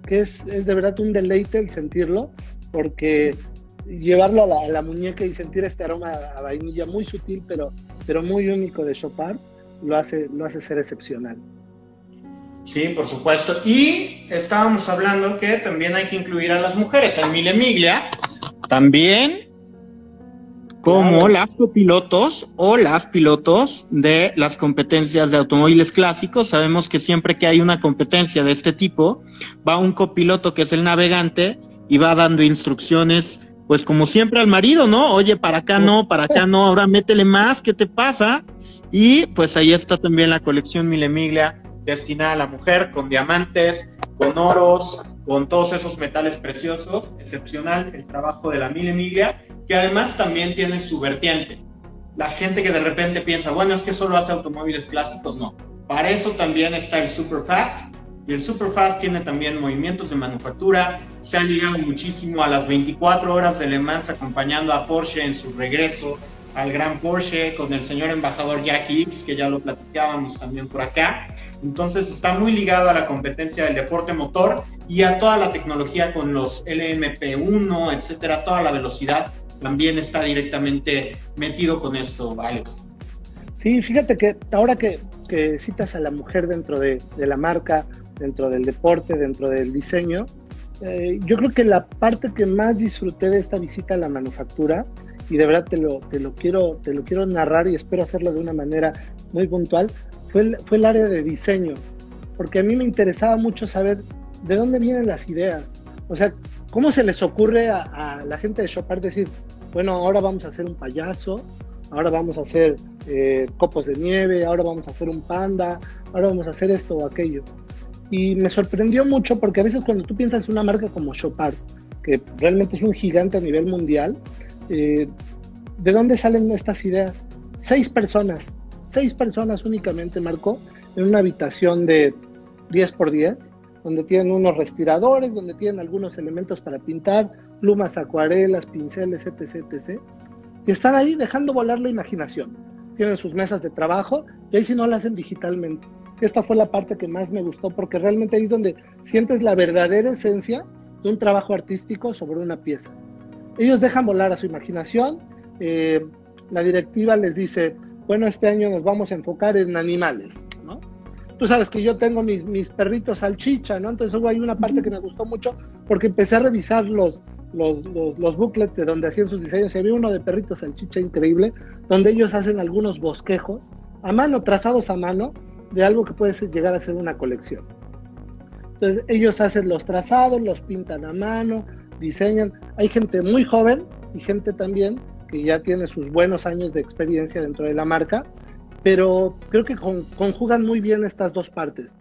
que es, de verdad un deleite el sentirlo, porque llevarlo a la, muñeca y sentir este aroma a vainilla muy sutil, pero, pero muy único de Chopin, lo hace, lo hace ser excepcional. Sí, por supuesto. Y estábamos hablando que también hay que incluir a las mujeres. En Mille Miglia también como las copilotos o las pilotos de las competencias de automóviles clásicos. Sabemos que siempre que hay una competencia de este tipo, va un copiloto que es el navegante y va dando instrucciones, pues como siempre al marido, ¿no? Oye, para acá no, para acá no, ahora métele más, ¿qué te pasa? Y pues ahí está también la colección Milemiglia destinada a la mujer con diamantes, con oros, con todos esos metales preciosos, excepcional el trabajo de la Mille que además también tiene su vertiente. La gente que de repente piensa, bueno, es que solo hace automóviles clásicos, no. Para eso también está el Superfast, y el Superfast tiene también movimientos de manufactura, se ha ligado muchísimo a las 24 horas de Le Mans acompañando a Porsche en su regreso al Gran Porsche con el señor embajador Jack X, que ya lo platicábamos también por acá. Entonces está muy ligado a la competencia del deporte motor y a toda la tecnología con los LMP1, etcétera, toda la velocidad también está directamente metido con esto, Alex. Sí, fíjate que ahora que, citas a la mujer dentro de, la marca, dentro del deporte, dentro del diseño, eh, yo creo que la parte que más disfruté de esta visita a la manufactura, y de verdad te lo, te lo, quiero, te lo quiero narrar y espero hacerlo de una manera muy puntual, fue el, fue el área de diseño, porque a mí me interesaba mucho saber de dónde vienen las ideas. O sea, ¿cómo se les ocurre a, la gente de Chopard decir, bueno, ahora vamos a hacer un payaso, ahora vamos a hacer eh, copos de nieve, ahora vamos a hacer un panda, ahora vamos a hacer esto o aquello? Y me sorprendió mucho porque a veces cuando tú piensas en una marca como Chopard, que realmente es un gigante a nivel mundial, eh, ¿de dónde salen estas ideas? Seis personas seis personas únicamente, Marco, en una habitación de 10 por 10, donde tienen unos respiradores, donde tienen algunos elementos para pintar, plumas, acuarelas, pinceles, etc, etc. Y están ahí dejando volar la imaginación. Tienen sus mesas de trabajo y ahí si no lo hacen digitalmente. Esta fue la parte que más me gustó porque realmente ahí es donde sientes la verdadera esencia de un trabajo artístico sobre una pieza. Ellos dejan volar a su imaginación. Eh, la directiva les dice, bueno, este año nos vamos a enfocar en animales. Tú sabes que yo tengo mis, mis perritos salchicha, ¿no? Entonces hubo hay una parte que me gustó mucho porque empecé a revisar los, los, los, booklets de donde hacían sus diseños. había uno de perritos salchicha increíble, donde ellos hacen algunos bosquejos a mano, trazados a mano, de algo que puede llegar a ser una colección. Entonces ellos hacen los trazados, los pintan a mano, diseñan. Hay gente muy joven y gente también que ya tiene sus buenos años de experiencia dentro de la marca, pero creo que conjugan muy bien estas dos partes.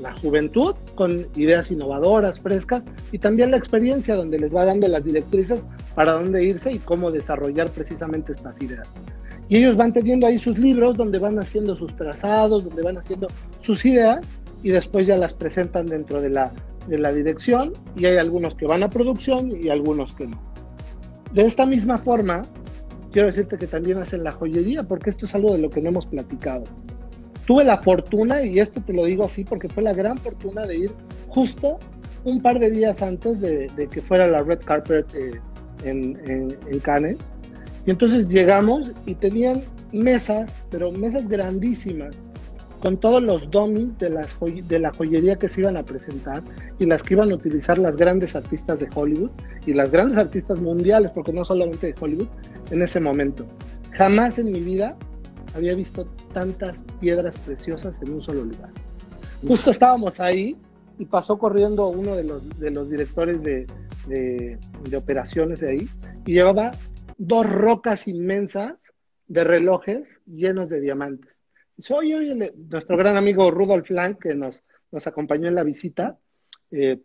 La juventud con ideas innovadoras, frescas, y también la experiencia donde les va dando las directrices para dónde irse y cómo desarrollar precisamente estas ideas. Y ellos van teniendo ahí sus libros donde van haciendo sus trazados, donde van haciendo sus ideas y después ya las presentan dentro de la, de la dirección y hay algunos que van a producción y algunos que no. De esta misma forma, quiero decirte que también hacen la joyería, porque esto es algo de lo que no hemos platicado. Tuve la fortuna, y esto te lo digo así porque fue la gran fortuna de ir justo un par de días antes de, que fuera la red carpet eh, en, en, en Cannes. Y entonces llegamos y tenían mesas, pero mesas grandísimas, con todos los dummies de, las de la joyería que se iban a presentar y las que iban a utilizar las grandes artistas de Hollywood y las grandes artistas mundiales, porque no solamente de Hollywood, en ese momento. Jamás en mi vida había visto tantas piedras preciosas en un solo lugar. Justo estábamos ahí y pasó corriendo uno de los, de los directores de, de, de operaciones de ahí y llevaba dos rocas inmensas de relojes llenos de diamantes soy hoy nuestro gran amigo Rudolf Lang, que nos, nos acompañó en la visita, eh,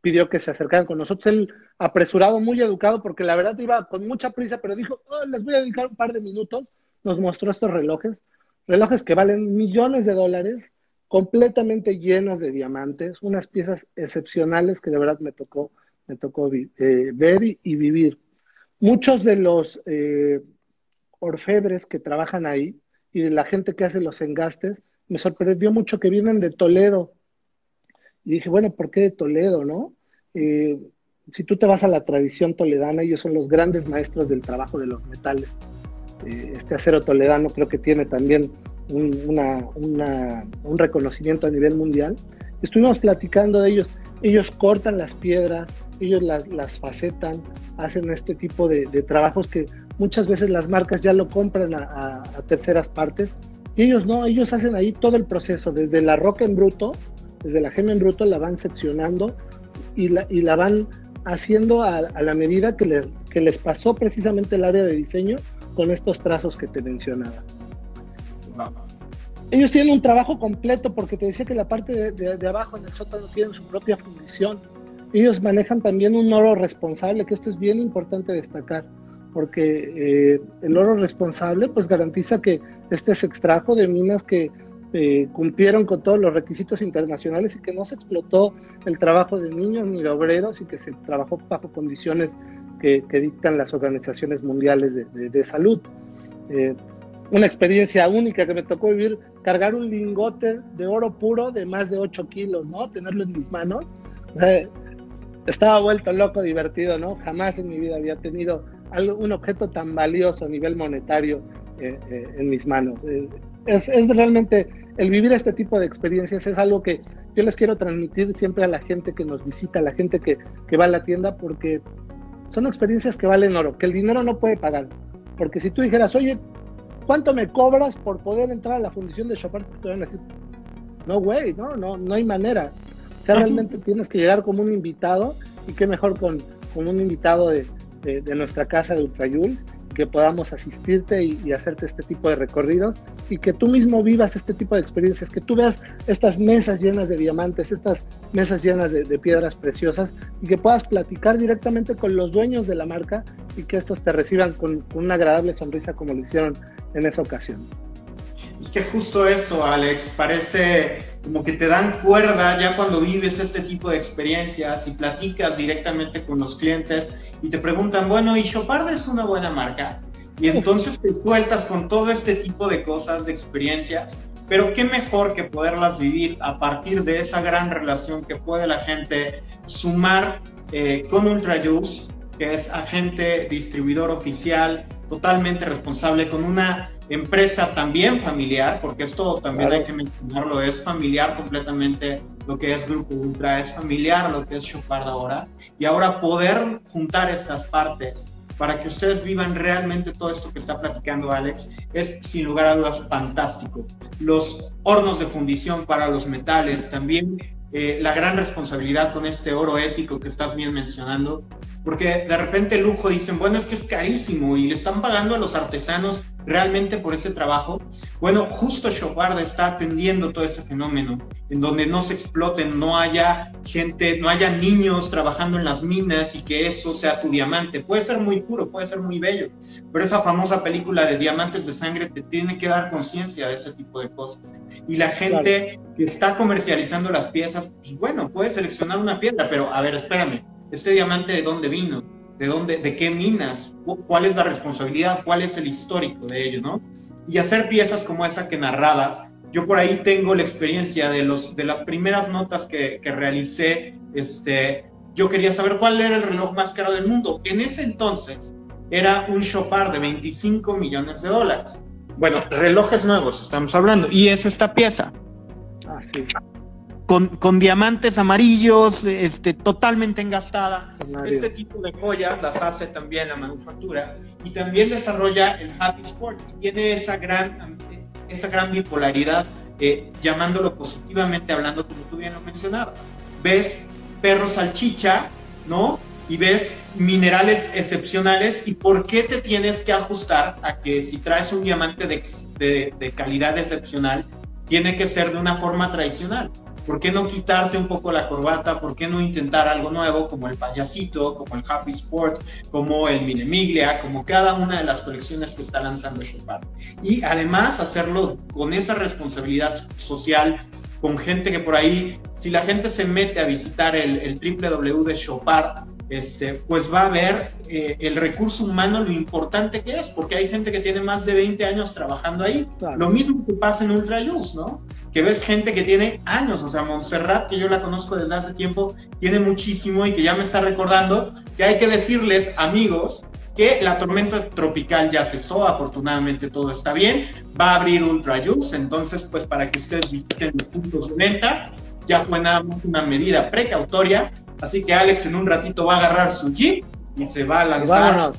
pidió que se acercaran con nosotros. Él, apresurado, muy educado, porque la verdad iba con mucha prisa, pero dijo, oh, les voy a dedicar un par de minutos. Nos mostró estos relojes, relojes que valen millones de dólares, completamente llenos de diamantes, unas piezas excepcionales que de verdad me tocó, me tocó eh, ver y, vivir. Muchos de los eh, orfebres que trabajan ahí, y la gente que hace los engastes, me sorprendió mucho que vienen de Toledo. Y dije, bueno, ¿por qué de Toledo, no? Eh, si tú te vas a la tradición toledana, ellos son los grandes maestros del trabajo de los metales. Eh, este acero toledano creo que tiene también un, un reconocimiento a nivel mundial. Estuvimos platicando de ellos. Ellos cortan las piedras, ellos las, las facetan, hacen este tipo de, trabajos que muchas veces las marcas ya lo compran a, terceras partes y ellos no, ellos hacen ahí todo el proceso, desde la roca en bruto, desde la gema en bruto la van seccionando y la, y la van haciendo a, la medida que, que les pasó precisamente el área de diseño con estos trazos que te mencionaba. Ellos tienen un trabajo completo porque te decía que la parte de, de abajo en el sótano tienen su propia fundición. Ellos manejan también un oro responsable, que esto es bien importante destacar, porque eh, el oro responsable pues garantiza que este se extrajo de minas que eh, cumplieron con todos los requisitos internacionales y que no se explotó el trabajo de niños ni de obreros y que se trabajó bajo condiciones que, dictan las organizaciones mundiales de, salud. Eh, una experiencia única que me tocó vivir, cargar un lingote de oro puro de más de 8 kilos, ¿no? Tenerlo en mis manos estaba vuelto loco, divertido, ¿no? Jamás en mi vida había tenido algo, un objeto tan valioso a nivel monetario eh, eh, en mis manos. Eh, es, es, realmente el vivir este tipo de experiencias es algo que yo les quiero transmitir siempre a la gente que nos visita, a la gente que, que va a la tienda, porque son experiencias que valen oro, que el dinero no puede pagar. Porque si tú dijeras, oye, ¿cuánto me cobras por poder entrar a la fundición de Chopin? Te van a decir, no, güey, no, no, no hay manera. O sea, realmente tienes que llegar como un invitado y qué mejor con, con un invitado de, de, nuestra casa de Ultrajules que podamos asistirte y, hacerte este tipo de recorridos y que tú mismo vivas este tipo de experiencias, que tú veas estas mesas llenas de diamantes, estas mesas llenas de, de, piedras preciosas y que puedas platicar directamente con los dueños de la marca y que estos te reciban con, con una agradable sonrisa como lo hicieron en esa ocasión. Es que justo eso, Alex, parece como que te dan cuerda ya cuando vives este tipo de experiencias y platicas directamente con los clientes y te preguntan, bueno, ¿y Chopard es una buena marca? Y entonces te sueltas con todo este tipo de cosas, de experiencias, pero qué mejor que poderlas vivir a partir de esa gran relación que puede la gente sumar eh, con Ultrajuice, que es agente distribuidor oficial, totalmente responsable, con una empresa también familiar, porque esto también hay que mencionarlo, es familiar completamente lo que es Grupo Ultra, es familiar lo que es Chopard ahora, y ahora poder juntar estas partes para que ustedes vivan realmente todo esto que está platicando Alex, es sin lugar a dudas fantástico. Los hornos de fundición para los metales, también eh, la gran responsabilidad con este oro ético que estás bien mencionando, porque de repente el lujo dicen, bueno, es que es carísimo y le están pagando a los artesanos realmente por ese trabajo. Bueno, justo Chopard está atendiendo todo ese fenómeno, en donde no se exploten, no haya gente, no haya niños trabajando en las minas y que eso sea tu diamante. Puede ser muy puro, puede ser muy bello, pero esa famosa película de Diamantes de Sangre te tiene que dar conciencia de ese tipo de cosas. Y la gente que está comercializando las piezas, pues bueno, puede seleccionar una piedra, pero a ver, espérame, ¿este diamante de dónde vino? De dónde, de qué minas, cuál es la responsabilidad, cuál es el histórico de ello, ¿no? Y hacer piezas como esa que narradas. Yo por ahí tengo la experiencia de, los, de las primeras notas que, que realicé. Este, yo quería saber cuál era el reloj más caro del mundo. En ese entonces era un Chopard de 25 millones de dólares. Bueno, relojes nuevos estamos hablando. Y es esta pieza. Ah, sí con, diamantes amarillos, este, totalmente engastada. Este tipo de joyas las hace también la manufactura y también desarrolla el Happy Sport y tiene esa gran, esa gran bipolaridad, eh, llamándolo positivamente hablando, como tú bien lo mencionabas. Ves perros salchicha, ¿no? Y ves minerales excepcionales y por qué te tienes que ajustar a que si traes un diamante de, de calidad excepcional, tiene que ser de una forma tradicional. ¿Por qué no quitarte un poco la corbata? ¿Por qué no intentar algo nuevo como el payasito, como el Happy Sport, como el Minemiglia, como cada una de las colecciones que está lanzando Chopard? Y además hacerlo con esa responsabilidad social, con gente que por ahí, si la gente se mete a visitar el, el www de Chopard, este, pues va a ver eh, el recurso humano lo importante que es, porque hay gente que tiene más de 20 años trabajando ahí. Lo mismo que pasa en Ultra ¿no? Que ves gente que tiene años, o sea, Montserrat, que yo la conozco desde hace tiempo, tiene muchísimo y que ya me está recordando que hay que decirles, amigos, que la tormenta tropical ya cesó, afortunadamente todo está bien, va a abrir Ultra entonces pues para que ustedes visiten los puntos de venta, ya fue nada más una medida precautoria Así que Alex en un ratito va a agarrar su Jeep y se va a lanzar.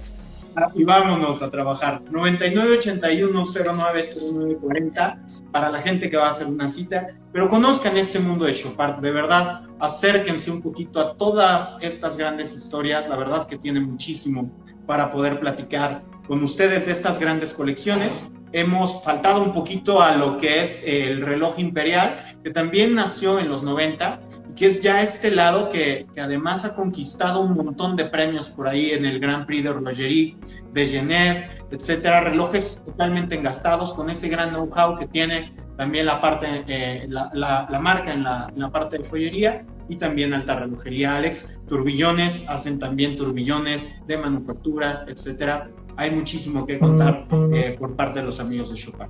Y vámonos a trabajar. 9981090940 para la gente que va a hacer una cita. Pero conozcan este mundo de Chopard. De verdad, acérquense un poquito a todas estas grandes historias. La verdad que tiene muchísimo para poder platicar con ustedes de estas grandes colecciones. Hemos faltado un poquito a lo que es el reloj imperial, que también nació en los 90 que es ya este lado que, que, además ha conquistado un montón de premios por ahí en el Grand Prix de Horlogerie de Genève, etcétera, relojes totalmente engastados con ese gran know-how que tiene también la parte, eh, la, la, marca en la, en la, parte de joyería y también alta relojería. Alex, turbillones, hacen también turbillones de manufactura, etcétera. Hay muchísimo que contar eh, por parte de los amigos de Chopin.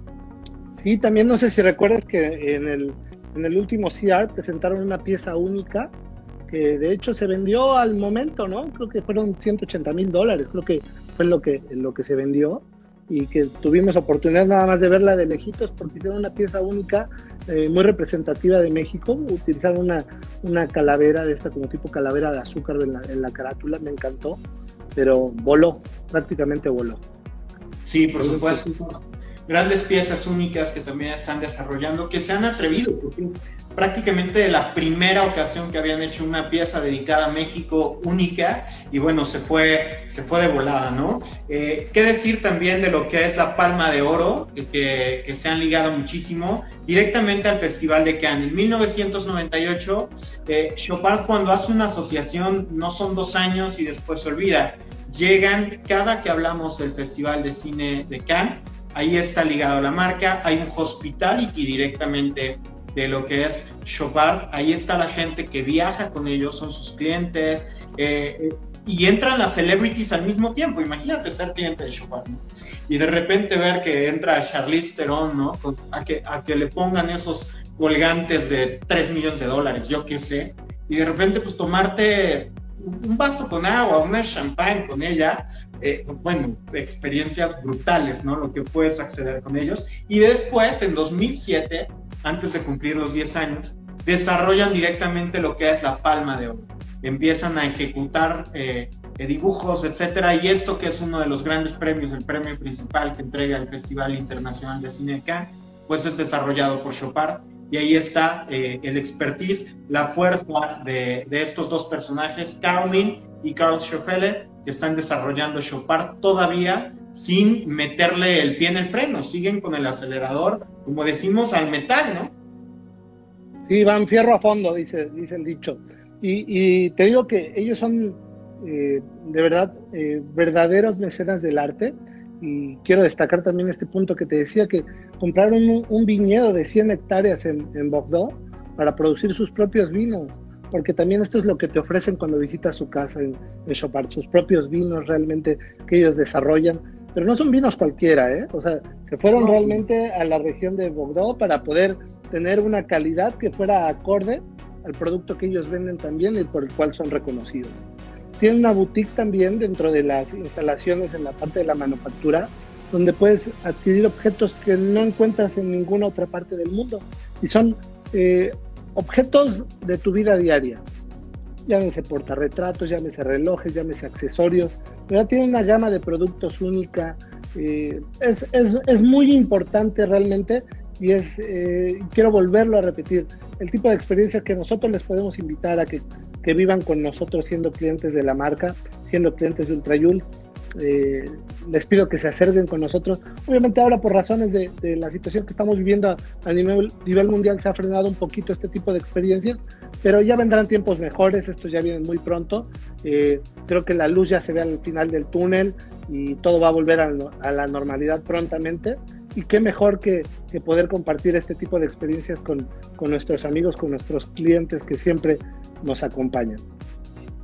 Sí, también no sé si recuerdas que en el en el último CR presentaron una pieza única que de hecho se vendió al momento, ¿no? Creo que fueron 180 mil dólares, creo que fue lo que, lo que se vendió y que tuvimos oportunidad nada más de verla de lejitos porque hicieron una pieza única eh, muy representativa de México, utilizaron una, una calavera de esta como tipo calavera de azúcar en la, en la carátula, me encantó, pero voló, prácticamente voló. Sí, por supuesto grandes piezas únicas que también están desarrollando, que se han atrevido, porque prácticamente la primera ocasión que habían hecho una pieza dedicada a México única, y bueno, se fue, se fue de volada, ¿no? Eh, ¿Qué decir también de lo que es la Palma de Oro, que, que se han ligado muchísimo directamente al Festival de Cannes? En 1998, eh, Chopin cuando hace una asociación, no son dos años y después se olvida, llegan cada que hablamos del Festival de Cine de Cannes, ahí está ligado la marca, hay un hospitality directamente de lo que es Chopard, ahí está la gente que viaja con ellos, son sus clientes, eh, y entran las celebrities al mismo tiempo, imagínate ser cliente de Chopard, y de repente ver que entra Charlize Theron, ¿no? A que, a que le pongan esos colgantes de 3 millones de dólares, yo qué sé, y de repente pues tomarte un vaso con agua, una champán con ella, eh, bueno, experiencias brutales, ¿no? Lo que puedes acceder con ellos. Y después, en 2007, antes de cumplir los 10 años, desarrollan directamente lo que es la palma de oro. Empiezan a ejecutar eh, eh, dibujos, etcétera, y esto que es uno de los grandes premios, el premio principal que entrega el Festival Internacional de Cine de Cannes, pues es desarrollado por Chopard y ahí está eh, el expertise, la fuerza de, de, estos dos personajes, Caroline y Carl Schoffele, que están desarrollando Chopard todavía sin meterle el pie en el freno, siguen con el acelerador, como decimos, al metal, ¿no? Sí, van fierro a fondo, dice, dice el dicho. Y, te digo que ellos son eh, de verdad eh, verdaderos mecenas del arte. Y quiero destacar también este punto que te decía, que compraron un, viñedo de 100 hectáreas en, en Bordeaux para producir sus propios vinos, porque también esto es lo que te ofrecen cuando visitas su casa en, en Chopard, sus propios vinos realmente que ellos desarrollan, pero no son vinos cualquiera, ¿eh? o sea, se fueron realmente a la región de Bordeaux para poder tener una calidad que fuera acorde al producto que ellos venden también y por el cual son reconocidos. Tiene una boutique también dentro de las instalaciones en la parte de la manufactura, donde puedes adquirir objetos que no encuentras en ninguna otra parte del mundo. Y son eh, objetos de tu vida diaria. Llámese portarretratos, llámese relojes, llámese accesorios. Pero tiene una gama de productos única. Eh, es, es, es muy importante realmente y es, eh, quiero volverlo a repetir, el tipo de experiencia que nosotros les podemos invitar a que, que vivan con nosotros siendo clientes de la marca, siendo clientes de Ultrayul. Eh, les pido que se acerquen con nosotros. Obviamente ahora por razones de, de la situación que estamos viviendo a nivel, nivel, mundial se ha frenado un poquito este tipo de experiencias, pero ya vendrán tiempos mejores, estos ya vienen muy pronto. Eh, creo que la luz ya se ve al final del túnel y todo va a volver a, a la normalidad prontamente y qué mejor que, que, poder compartir este tipo de experiencias con, con, nuestros amigos, con nuestros clientes que siempre nos acompañan.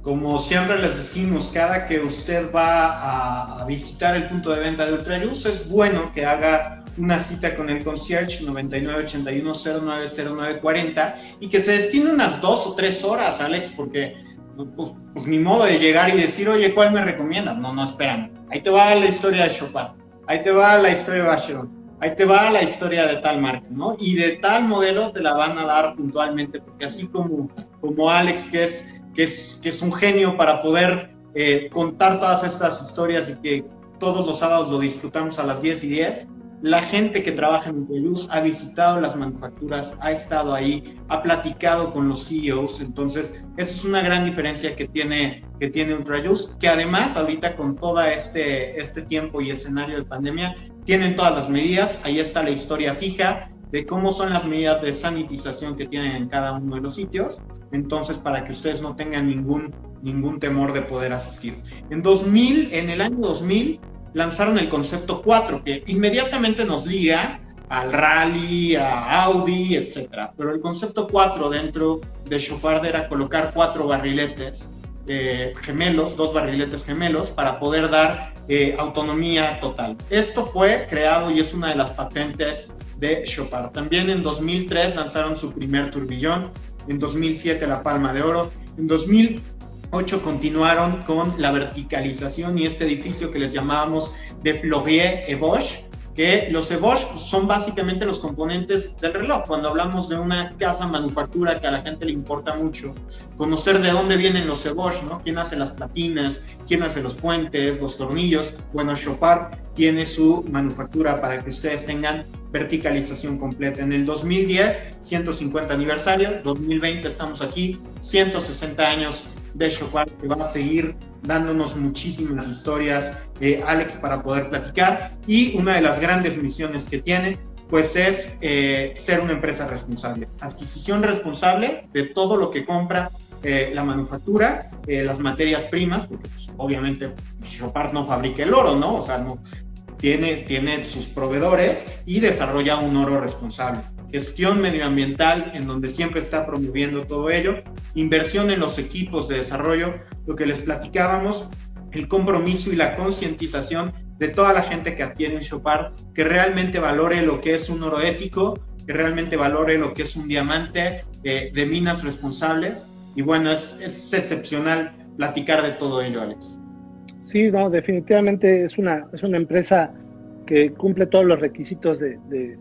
Como siempre les decimos, cada que usted va a, visitar el punto de venta de Ultraluz, es bueno que haga una cita con el concierge 9981090940 y que se destine unas dos o tres horas, Alex, porque pues, pues ni modo de llegar y decir, oye, ¿cuál me recomiendas? No, no, esperan. Ahí te va la historia de Chopin, ahí te va la historia de Vacheron, ahí te va la historia de tal marca, ¿no? Y de tal modelo te la van a dar puntualmente, porque así como, como Alex, que es, que, es, que es un genio para poder eh, contar todas estas historias y que todos los sábados lo disfrutamos a las 10 y 10, la gente que trabaja en Ultraluz ha visitado las manufacturas, ha estado ahí, ha platicado con los CEOs, entonces eso es una gran diferencia que tiene, que tiene que además ahorita con todo este, este tiempo y escenario de pandemia, tienen todas las medidas, ahí está la historia fija de cómo son las medidas de sanitización que tienen en cada uno de los sitios, entonces para que ustedes no tengan ningún, ningún temor de poder asistir. En 2000, en el año 2000, lanzaron el concepto 4, que inmediatamente nos liga al rally, a Audi, etc. Pero el concepto 4 dentro de Chopard era colocar cuatro barriletes eh, gemelos, dos barriletes gemelos, para poder dar eh, autonomía total. Esto fue creado y es una de las patentes de Chopard. También en 2003 lanzaron su primer turbillón, en 2007 la Palma de Oro, en 2008 continuaron con la verticalización y este edificio que les llamábamos de Florier et Bosch, que los Bosch son básicamente los componentes del reloj. Cuando hablamos de una casa manufactura que a la gente le importa mucho, conocer de dónde vienen los Bosch, ¿no? ¿Quién hace las platinas? ¿Quién hace los puentes, los tornillos? Bueno, Chopard tiene su manufactura para que ustedes tengan verticalización completa. En el 2010, 150 aniversario, 2020 estamos aquí, 160 años de Chopard que va a seguir dándonos muchísimas historias, eh, Alex, para poder platicar. Y una de las grandes misiones que tiene, pues es eh, ser una empresa responsable. Adquisición responsable de todo lo que compra eh, la manufactura, eh, las materias primas, porque pues, obviamente Chopard no fabrica el oro, ¿no? O sea, no, tiene, tiene sus proveedores y desarrolla un oro responsable gestión medioambiental, en donde siempre está promoviendo todo ello, inversión en los equipos de desarrollo, lo que les platicábamos, el compromiso y la concientización de toda la gente que adquiere en Chopard, que realmente valore lo que es un oro ético, que realmente valore lo que es un diamante eh, de minas responsables. Y bueno, es, es excepcional platicar de todo ello, Alex. Sí, no, definitivamente es una, es una empresa que cumple todos los requisitos de, de,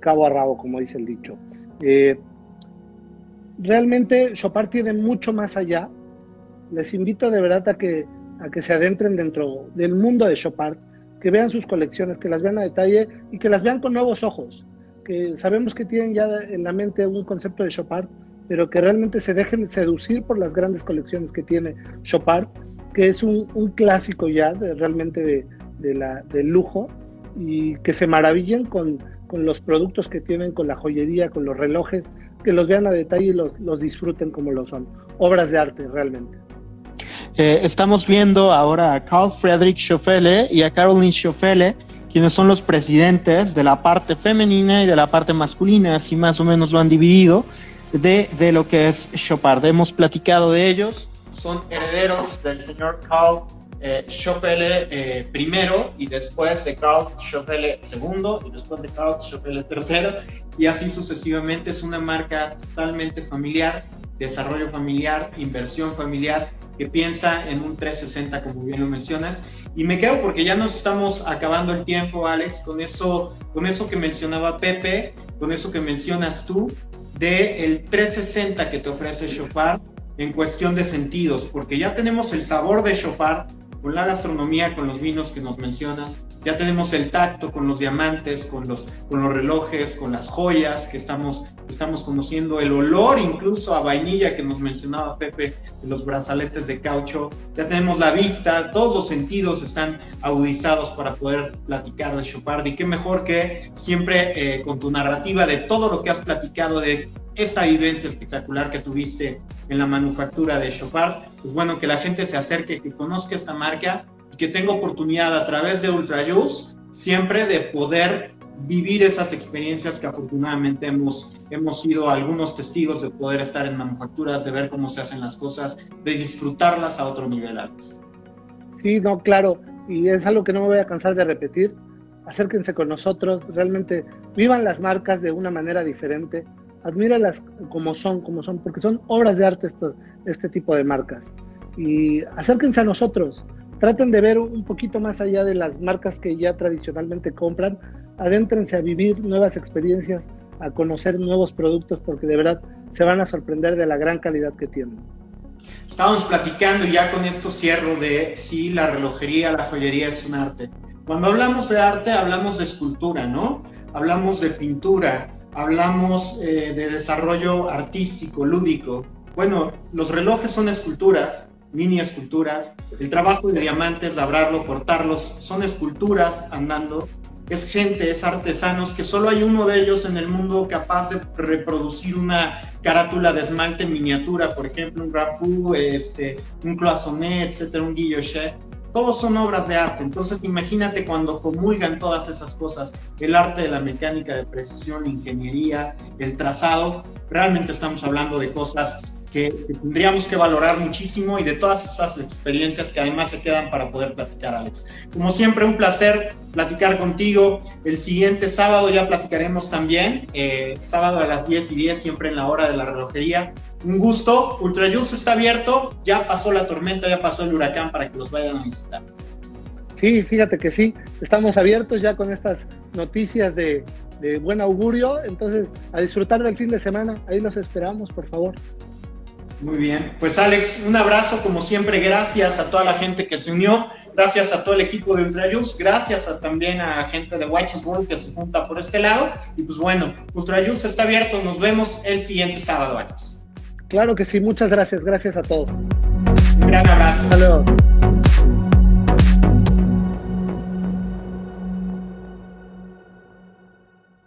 cabo a rabo, como dice el dicho. Eh, realmente Chopard tiene mucho más allá. Les invito de verdad a que, a que se adentren dentro del mundo de Chopard, que vean sus colecciones, que las vean a detalle y que las vean con nuevos ojos. Que sabemos que tienen ya en la mente un concepto de Chopard, pero que realmente se dejen seducir por las grandes colecciones que tiene Chopard, que es un, clásico ya de, realmente de, de la, del lujo y que se maravillen con, con, los productos que tienen, con la joyería, con los relojes, que los vean a detalle y los, los disfruten como lo son. Obras de arte realmente. Eh, estamos viendo ahora a Carl Friedrich Schoffele y a Caroline Schoffele, quienes son los presidentes de la parte femenina y de la parte masculina, así más o menos lo han dividido, de, de lo que es Chopard. Hemos platicado de ellos, son herederos del señor Carl eh, eh, primero y después de Carl Schoffele segundo y después de Carl Schoffele tercero y así sucesivamente. Es una marca totalmente familiar, desarrollo familiar, inversión familiar que piensa en un 360 como bien lo mencionas. Y me quedo porque ya nos estamos acabando el tiempo, Alex, con eso, con eso que mencionaba Pepe, con eso que mencionas tú, de el 360 que te ofrece Chopard en cuestión de sentidos, porque ya tenemos el sabor de Chopard, con la gastronomía, con los vinos que nos mencionas. Ya tenemos el tacto con los diamantes, con los, con los relojes, con las joyas que estamos, estamos conociendo, el olor incluso a vainilla que nos mencionaba Pepe, de los brazaletes de caucho. Ya tenemos la vista, todos los sentidos están agudizados para poder platicar de Chopard. Y qué mejor que siempre eh, con tu narrativa de todo lo que has platicado, de esta vivencia espectacular que tuviste en la manufactura de Chopard, pues bueno, que la gente se acerque, que conozca esta marca que tenga oportunidad a través de Ultra Juice siempre de poder vivir esas experiencias que afortunadamente hemos, hemos sido algunos testigos de poder estar en manufacturas, de ver cómo se hacen las cosas, de disfrutarlas a otro nivel, Alex. Sí, no, claro, y es algo que no me voy a cansar de repetir. Acérquense con nosotros, realmente vivan las marcas de una manera diferente admíralas como son, como son, porque son obras de arte este tipo de marcas. Y acérquense a nosotros, traten de ver un poquito más allá de las marcas que ya tradicionalmente compran, adéntrense a vivir nuevas experiencias, a conocer nuevos productos, porque de verdad se van a sorprender de la gran calidad que tienen. Estábamos platicando ya con esto cierro de si la relojería, la joyería es un arte. Cuando hablamos de arte, hablamos de escultura, ¿no? Hablamos de pintura, hablamos eh, de desarrollo artístico, lúdico. Bueno, los relojes son esculturas, mini esculturas. El trabajo de diamantes, labrarlo, cortarlos, son esculturas andando. Es gente, es artesanos, que solo hay uno de ellos en el mundo capaz de reproducir una carátula de esmalte en miniatura, por ejemplo, un Rafu, este, un Cloisonné, etcétera, un Guillochet todos son obras de arte. Entonces imagínate cuando comulgan todas esas cosas, el arte de la mecánica de precisión, la ingeniería, el trazado, realmente estamos hablando de cosas que, tendríamos que valorar muchísimo y de todas esas experiencias que además se quedan para poder platicar, Alex. Como siempre, un placer platicar contigo. El siguiente sábado ya platicaremos también, eh, sábado a las 10 y 10, siempre en la hora de la relojería. Un gusto, Ultrayus está abierto, ya pasó la tormenta, ya pasó el huracán para que los vayan a visitar. Sí, fíjate que sí, estamos abiertos ya con estas noticias de, de buen augurio, entonces a disfrutar del fin de semana, ahí los esperamos, por favor. Muy bien, pues Alex, un abrazo como siempre, gracias a toda la gente que se unió, gracias a todo el equipo de Ultrajus, gracias también a gente de Watches World que se junta por este lado, y pues bueno, Ultrajus está abierto, nos vemos el siguiente sábado, Alex. Claro que sí, muchas gracias, gracias a todos. Un gran abrazo. Hasta luego.